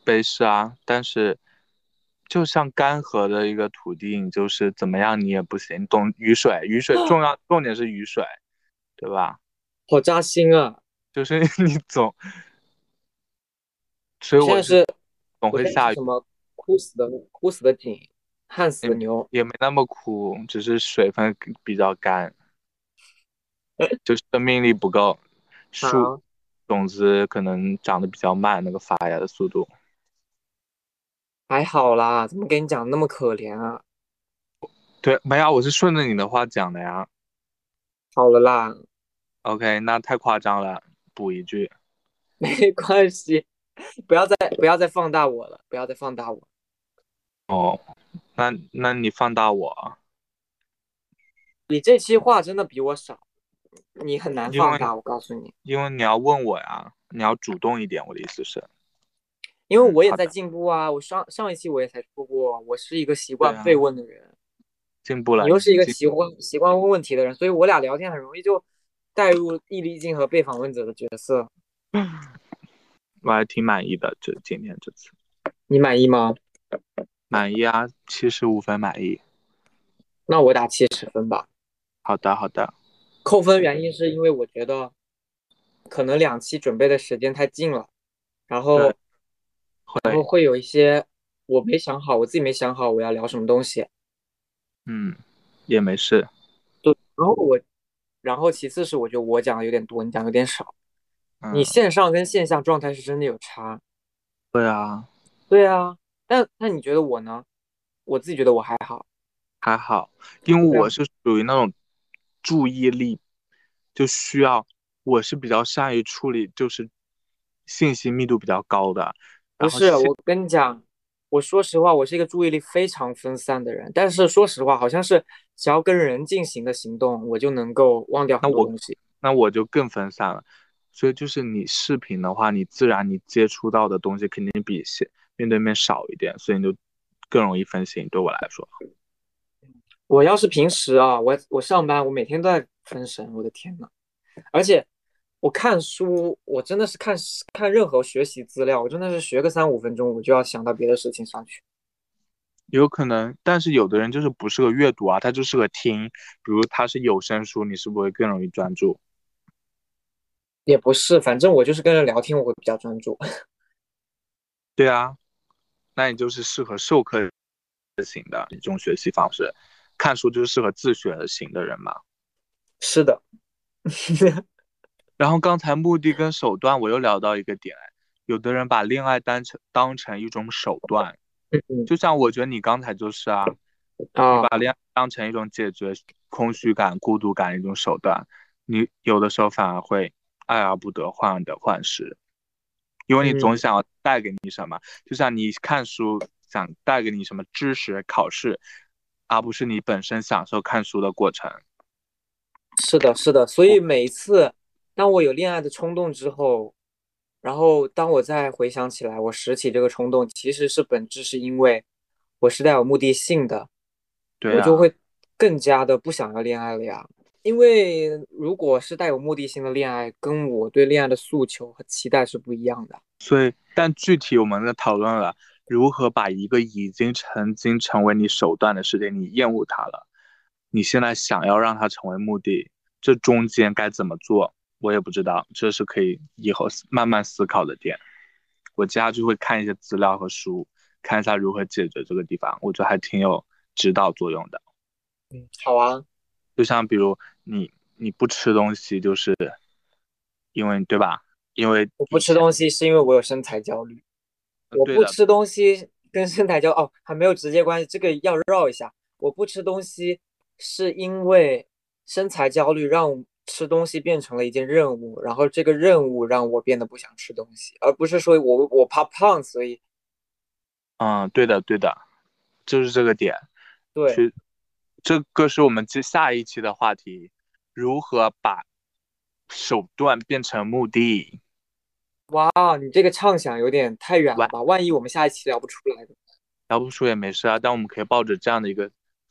悲是啊，但是就像干涸的一个土地，你就是怎么样你也不行。你懂雨水，雨水重要重点是雨水，对吧？好扎心啊！就是 你总，所以我是总会下雨，是什么哭死的哭死的井，旱死的牛。也没那么苦，只是水分比较干，就生命力不够，树，种子可能长得比较慢，那个发芽的速度。还好啦，怎么给你讲那么可怜啊？对，没有，我是顺着你的话讲的呀。好了啦，OK，那太夸张了，补一句。没关系，不要再不要再放大我了，不要再放大我。哦，那那你放大我，你这期话真的比我少，你很难放大，我告诉你，因为你要问我呀，你要主动一点。我的意思是，因为我也在进步啊。我上上一期我也才说过，我是一个习惯被问的人，进步了。你又是一个习惯习惯问问题的人，所以我俩聊天很容易就带入易立竞和被访问者的角色。我还挺满意的，这今天这次你满意吗？满意啊，七十五分满意。那我打七十分吧。好的，好的，扣分原因是因为我觉得可能两期准备的时间太近了，然后然后会，会有一些我没想好，我自己没想好我要聊什么东西。嗯，也没事。对，然后我，然后其次是我觉得我讲的有点多，你讲的有点少。嗯，你线上跟线下状态是真的有差。对啊，对啊，但那你觉得我呢？我自己觉得我还好。还好，因为我是属于那种注意力就需要，我是比较善于处理，就是信息密度比较高的。不是，我跟你讲，我说实话，我是一个注意力非常分散的人。但是说实话，好像是只要跟人进行的行动，我就能够忘掉很多东西。那我就更分散了。所以就是你视频的话，你自然你接触到的东西肯定比现面对面少一点，所以你就更容易分心。对我来说，我要是平时啊，我我上班，我每天都在分神，我的天呐！而且我看书，我真的是看看任何学习资料，我真的是学个三五分钟，我就要想到别的事情上去。有可能，但是有的人就是不适合阅读啊，他就适合听，比如他是有声书，你是不是会更容易专注？也不是，反正我就是跟人聊天，我会比较专注。对啊，那你就是适合授课型的一种学习方式。看书就是适合自学型的人嘛。是的。然后刚才目的跟手段，我又聊到一个点，有的人把恋爱当成当成一种手段，就像我觉得你刚才就是啊，你把恋爱当成一种解决空虚感、孤独感的一种手段，你有的时候反而会爱而不得，患得患失，因为你总想要带给你什么，就像你看书想带给你什么知识、考试，而不是你本身享受看书的过程。是的，是的，所以每一次当我有恋爱的冲动之后，然后当我再回想起来，我拾起这个冲动，其实是本质是因为我是带有目的性的，我就会更加的不想要恋爱了呀。因为如果是带有目的性的恋爱，跟我对恋爱的诉求和期待是不一样的。所以，但具体我们在讨论了如何把一个已经曾经成为你手段的事情，你厌恶它了。你现在想要让它成为目的，这中间该怎么做，我也不知道，这是可以以后慢慢思考的点。我接下去会看一些资料和书，看一下如何解决这个地方，我觉得还挺有指导作用的。嗯，好啊。就像比如你你不吃东西，就是因为对吧？因为我不吃东西是因为我有身材焦虑。我不吃东西跟身材焦哦还没有直接关系，这个要绕一下。我不吃东西。是因为身材焦虑让吃东西变成了一件任务，然后这个任务让我变得不想吃东西，而不是说我我怕胖，所以，嗯，对的对的，就是这个点。对，这个是我们接下一期的话题，如何把手段变成目的。哇，你这个畅想有点太远了吧？万一我们下一期聊不出来的，聊不出也没事啊，但我们可以抱着这样的一个。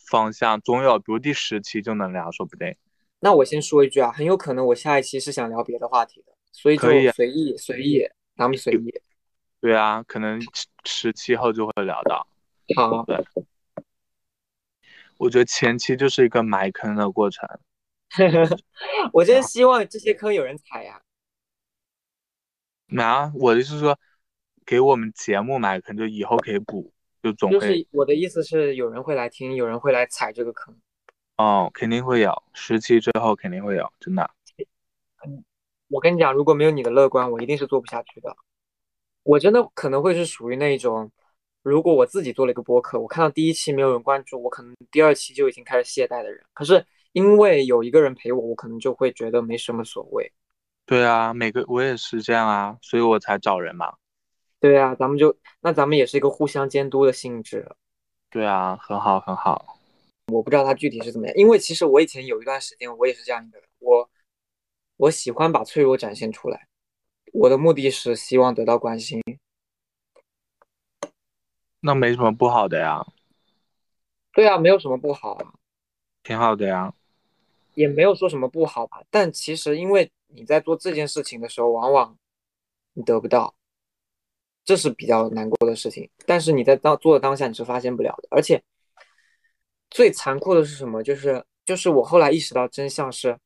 方向总有，比如第十期就能聊，说不定。那我先说一句啊，很有可能我下一期是想聊别的话题的，所以就随意随意，咱们随意。对啊，可能十七后就会聊到。好。对。我觉得前期就是一个埋坑的过程。我真希望这些坑有人踩呀。那我的意思是说，给我们节目埋坑，就以后可以补。就总就是我的意思是，有人会来听，有人会来踩这个坑。哦，肯定会有，十期之后肯定会有，真的。嗯，我跟你讲，如果没有你的乐观，我一定是做不下去的。我真的可能会是属于那种，如果我自己做了一个播客，我看到第一期没有人关注，我可能第二期就已经开始懈怠的人。可是因为有一个人陪我，我可能就会觉得没什么所谓。对啊，每个我也是这样啊，所以我才找人嘛。对啊，咱们就那咱们也是一个互相监督的性质。对啊，很好很好。我不知道他具体是怎么样，因为其实我以前有一段时间我也是这样一个人，我我喜欢把脆弱展现出来，我的目的是希望得到关心。那没什么不好的呀。对啊，没有什么不好啊。挺好的呀。也没有说什么不好吧，但其实因为你在做这件事情的时候，往往你得不到。这是比较难过的事情，但是你在当做的当下你是发现不了的，而且最残酷的是什么？就是就是我后来意识到真相是，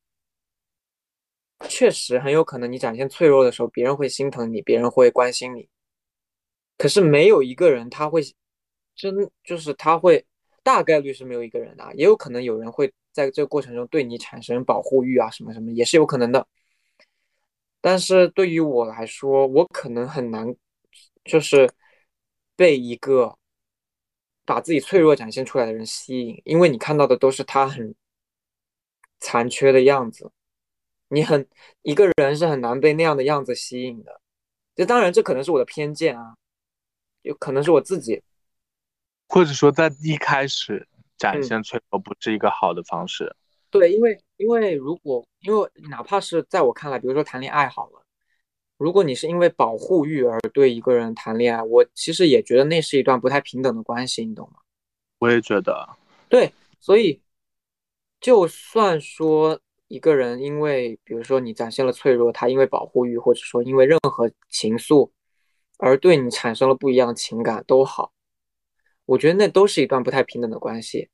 确实很有可能你展现脆弱的时候，别人会心疼你，别人会关心你，可是没有一个人他会真就是他会大概率是没有一个人的，也有可能有人会在这个过程中对你产生保护欲啊什么什么也是有可能的，但是对于我来说，我可能很难。就是被一个把自己脆弱展现出来的人吸引，因为你看到的都是他很残缺的样子，你很一个人是很难被那样的样子吸引的。这当然，这可能是我的偏见啊，有可能是我自己，或者说在一开始展现脆弱不是一个好的方式。对，因为因为如果因为哪怕是在我看来，比如说谈恋爱好了。如果你是因为保护欲而对一个人谈恋爱，我其实也觉得那是一段不太平等的关系，你懂吗？我也觉得，对，所以就算说一个人因为，比如说你展现了脆弱，他因为保护欲或者说因为任何情愫而对你产生了不一样的情感都好，我觉得那都是一段不太平等的关系。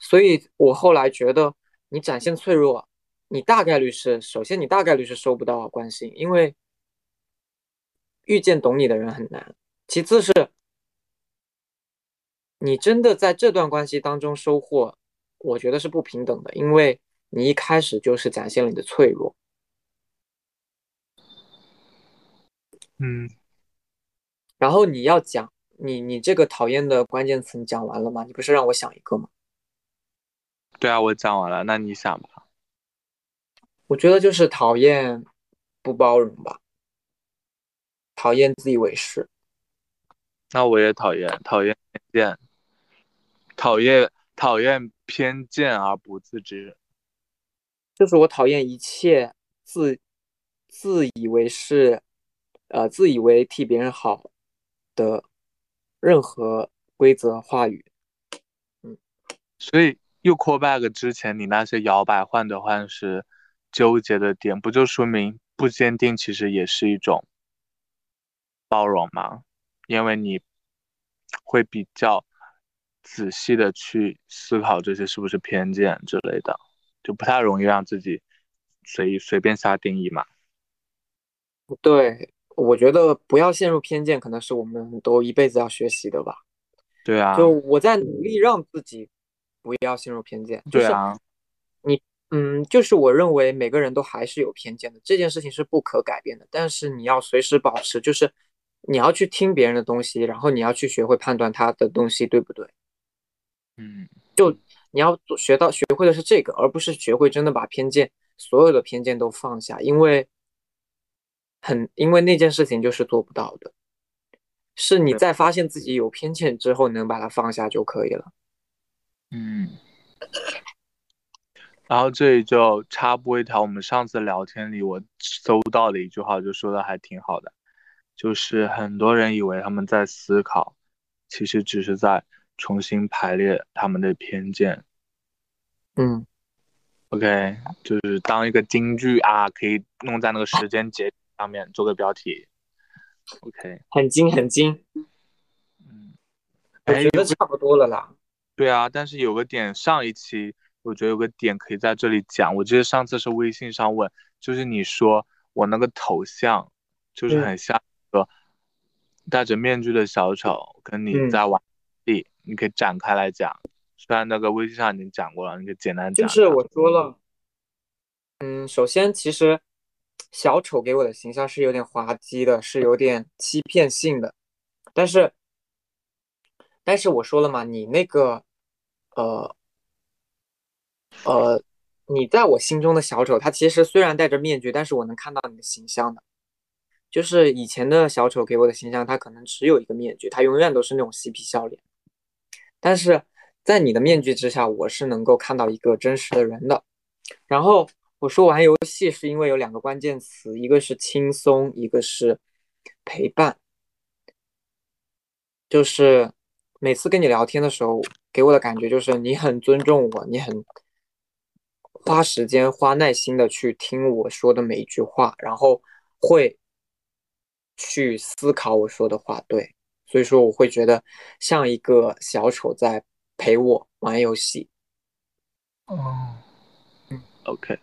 所以我后来觉得，你展现脆弱，你大概率是首先你大概率是收不到关心，因为。遇见懂你的人很难。其次是，你真的在这段关系当中收获，我觉得是不平等的，因为你一开始就是展现了你的脆弱。嗯，然后你要讲你你这个讨厌的关键词，你讲完了吗？你不是让我想一个吗？对啊，我讲完了，那你想吧。我觉得就是讨厌不包容吧，讨厌自以为是。那我也讨厌，讨厌偏见，讨厌讨厌偏见而不自知。就是我讨厌一切自自以为是，呃，自以为替别人好的任何规则话语。嗯，所以又 call back 之前你那些摇摆患得患失、纠结的点，不就说明不坚定其实也是一种包容吗？因为你会比较仔细的去思考这些是不是偏见之类的，就不太容易让自己随意随便下定义嘛。对，我觉得不要陷入偏见，可能是我们都一辈子要学习的吧。对啊，就我在努力让自己不要陷入偏见。对啊，你嗯，就是我认为每个人都还是有偏见的，这件事情是不可改变的，但是你要随时保持，就是。你要去听别人的东西，然后你要去学会判断他的东西对不对。嗯，就你要学到学会的是这个，而不是学会真的把偏见所有的偏见都放下，因为很因为那件事情就是做不到的。是你在发现自己有偏见之后，能把它放下就可以了。嗯，然后这里就插播一条，我们上次聊天里我搜到的一句话，就说的还挺好的。就是很多人以为他们在思考，其实只是在重新排列他们的偏见。嗯，OK，就是当一个金句啊，可以弄在那个时间节上面做个标题。OK，很精很精。嗯，我觉得差不多了啦。对啊，但是有个点，上一期我觉得有个点可以在这里讲。我记得上次是微信上问，就是你说我那个头像就是很像。个戴着面具的小丑跟你在玩地，你可以展开来讲。虽然那个微信上已经讲过了，你可以简单讲。就是我说了，嗯，首先其实小丑给我的形象是有点滑稽的，是有点欺骗性的。但是，但是我说了嘛，你那个，呃，呃，你在我心中的小丑，他其实虽然戴着面具，但是我能看到你的形象的。就是以前的小丑给我的形象，他可能只有一个面具，他永远都是那种嬉皮笑脸。但是在你的面具之下，我是能够看到一个真实的人的。然后我说玩游戏是因为有两个关键词，一个是轻松，一个是陪伴。就是每次跟你聊天的时候，给我的感觉就是你很尊重我，你很花时间、花耐心的去听我说的每一句话，然后会。去思考我说的话，对，所以说我会觉得像一个小丑在陪我玩游戏。哦，嗯，OK。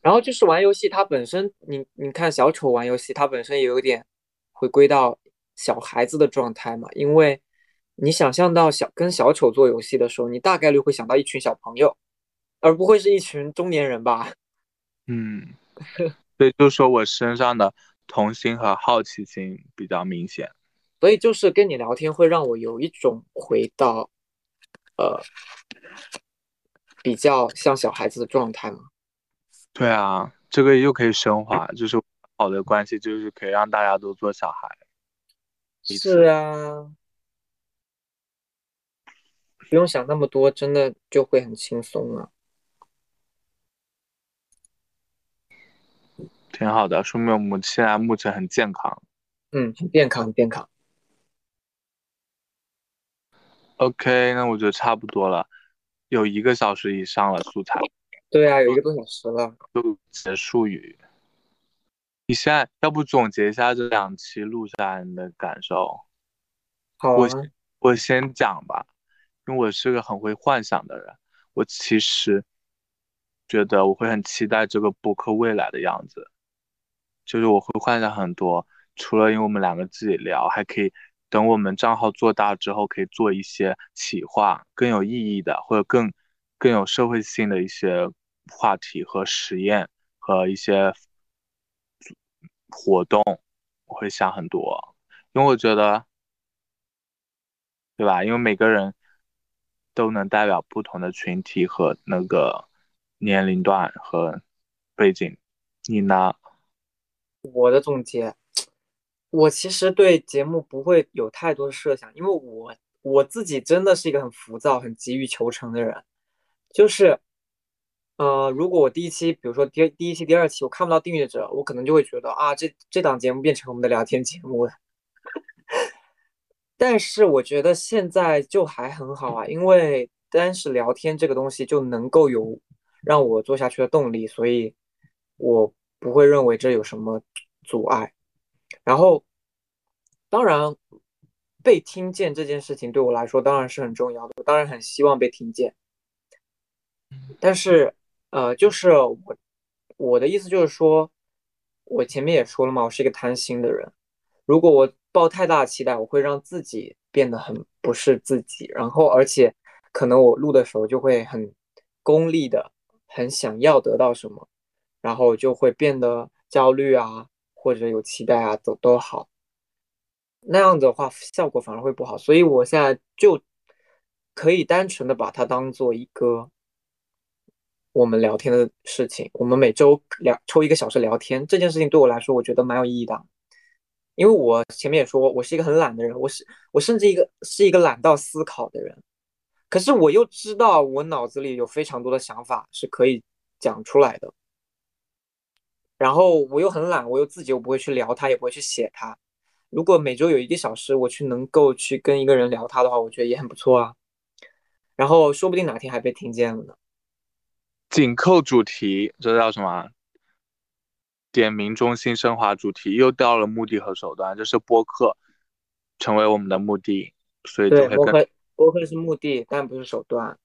然后就是玩游戏，它本身，你你看小丑玩游戏，它本身也有点回归到小孩子的状态嘛，因为你想象到小跟小丑做游戏的时候，你大概率会想到一群小朋友，而不会是一群中年人吧？嗯，所以就说我身上的。童心和好奇心比较明显，所以就是跟你聊天会让我有一种回到，呃，比较像小孩子的状态嘛。对啊，这个又可以升华，就是好的关系，就是可以让大家都做小孩。是啊，不用想那么多，真的就会很轻松啊。挺好的，说明我们现在目前很健康。嗯，很健康，很健康。OK，那我觉得差不多了，有一个小时以上了素材。对啊，有一个多小时了。就结束语。你现在要不总结一下这两期录下来的感受？好啊。我我先讲吧，因为我是个很会幻想的人，我其实觉得我会很期待这个播客未来的样子。就是我会幻想很多，除了因为我们两个自己聊，还可以等我们账号做大之后，可以做一些企划更有意义的，或者更更有社会性的一些话题和实验和一些活动，我会想很多，因为我觉得，对吧？因为每个人都能代表不同的群体和那个年龄段和背景。你呢？我的总结，我其实对节目不会有太多的设想，因为我我自己真的是一个很浮躁、很急于求成的人。就是，呃，如果我第一期，比如说第第一期、第二期，我看不到订阅者，我可能就会觉得啊，这这档节目变成我们的聊天节目了。但是我觉得现在就还很好啊，因为单是聊天这个东西就能够有让我做下去的动力，所以。我不会认为这有什么阻碍，然后，当然，被听见这件事情对我来说当然是很重要的，我当然很希望被听见。但是，呃，就是我我的意思就是说，我前面也说了嘛，我是一个贪心的人，如果我抱太大的期待，我会让自己变得很不是自己，然后而且可能我录的时候就会很功利的，很想要得到什么。然后就会变得焦虑啊，或者有期待啊，都都好。那样的话效果反而会不好，所以我现在就可以单纯的把它当做一个我们聊天的事情。我们每周聊抽一个小时聊天，这件事情对我来说，我觉得蛮有意义的。因为我前面也说，我是一个很懒的人，我是我甚至一个是一个懒到思考的人。可是我又知道，我脑子里有非常多的想法是可以讲出来的。然后我又很懒，我又自己又不会去聊它，也不会去写它。如果每周有一个小时，我去能够去跟一个人聊它的话，我觉得也很不错啊。然后说不定哪天还被听见了呢。紧扣主题，这叫什么？点名中心升华主题，又到了目的和手段，就是播客成为我们的目的，所以就会播客播客是目的，但不是手段。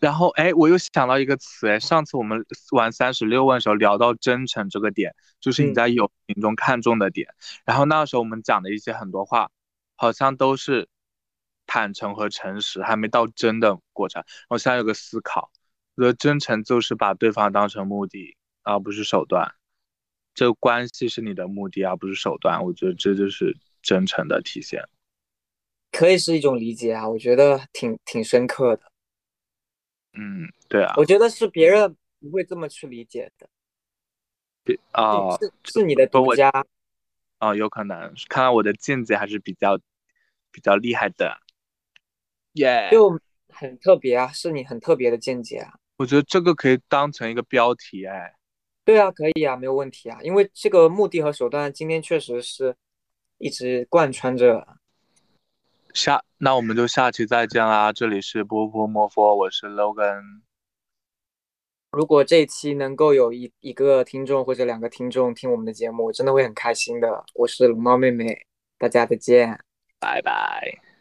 然后，哎，我又想到一个词，哎，上次我们玩三十六问的时候聊到真诚这个点，就是你在友情中看重的点。然后那时候我们讲的一些很多话，好像都是坦诚和诚实，还没到真的过程。我现在有个思考，我觉得真诚就是把对方当成目的，而不是手段。这关系是你的目的，而不是手段。我觉得这就是真诚的体现。可以是一种理解啊，我觉得挺挺深刻的。嗯，对啊，我觉得是别人不会这么去理解的。别啊，是是你的独家。啊，有可能，看来我的见解还是比较比较厉害的。耶，就很特别啊，是你很特别的见解啊。我觉得这个可以当成一个标题，哎。对啊，可以啊，没有问题啊，因为这个目的和手段今天确实是一直贯穿着。下，那我们就下期再见啦！这里是波波莫佛，我是 Logan。如果这一期能够有一一个听众或者两个听众听我们的节目，我真的会很开心的。我是龙猫妹妹，大家再见，拜拜。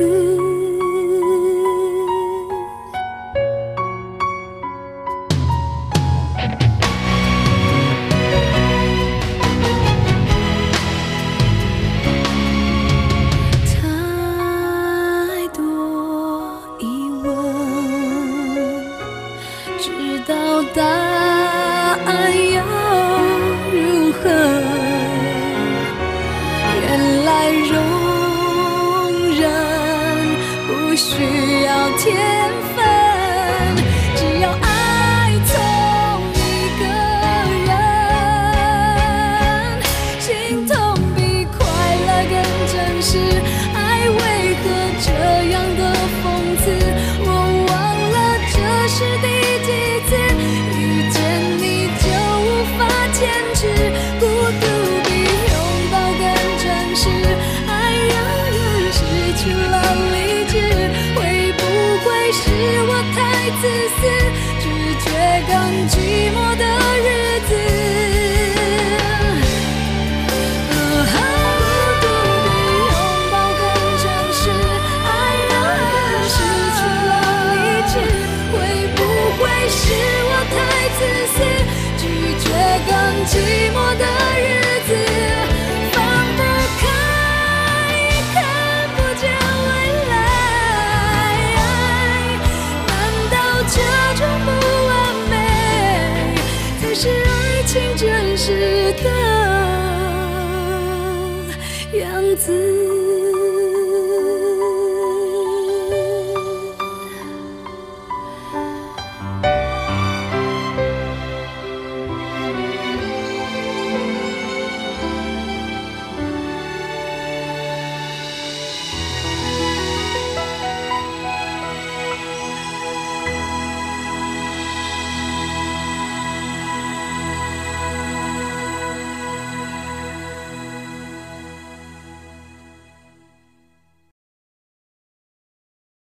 样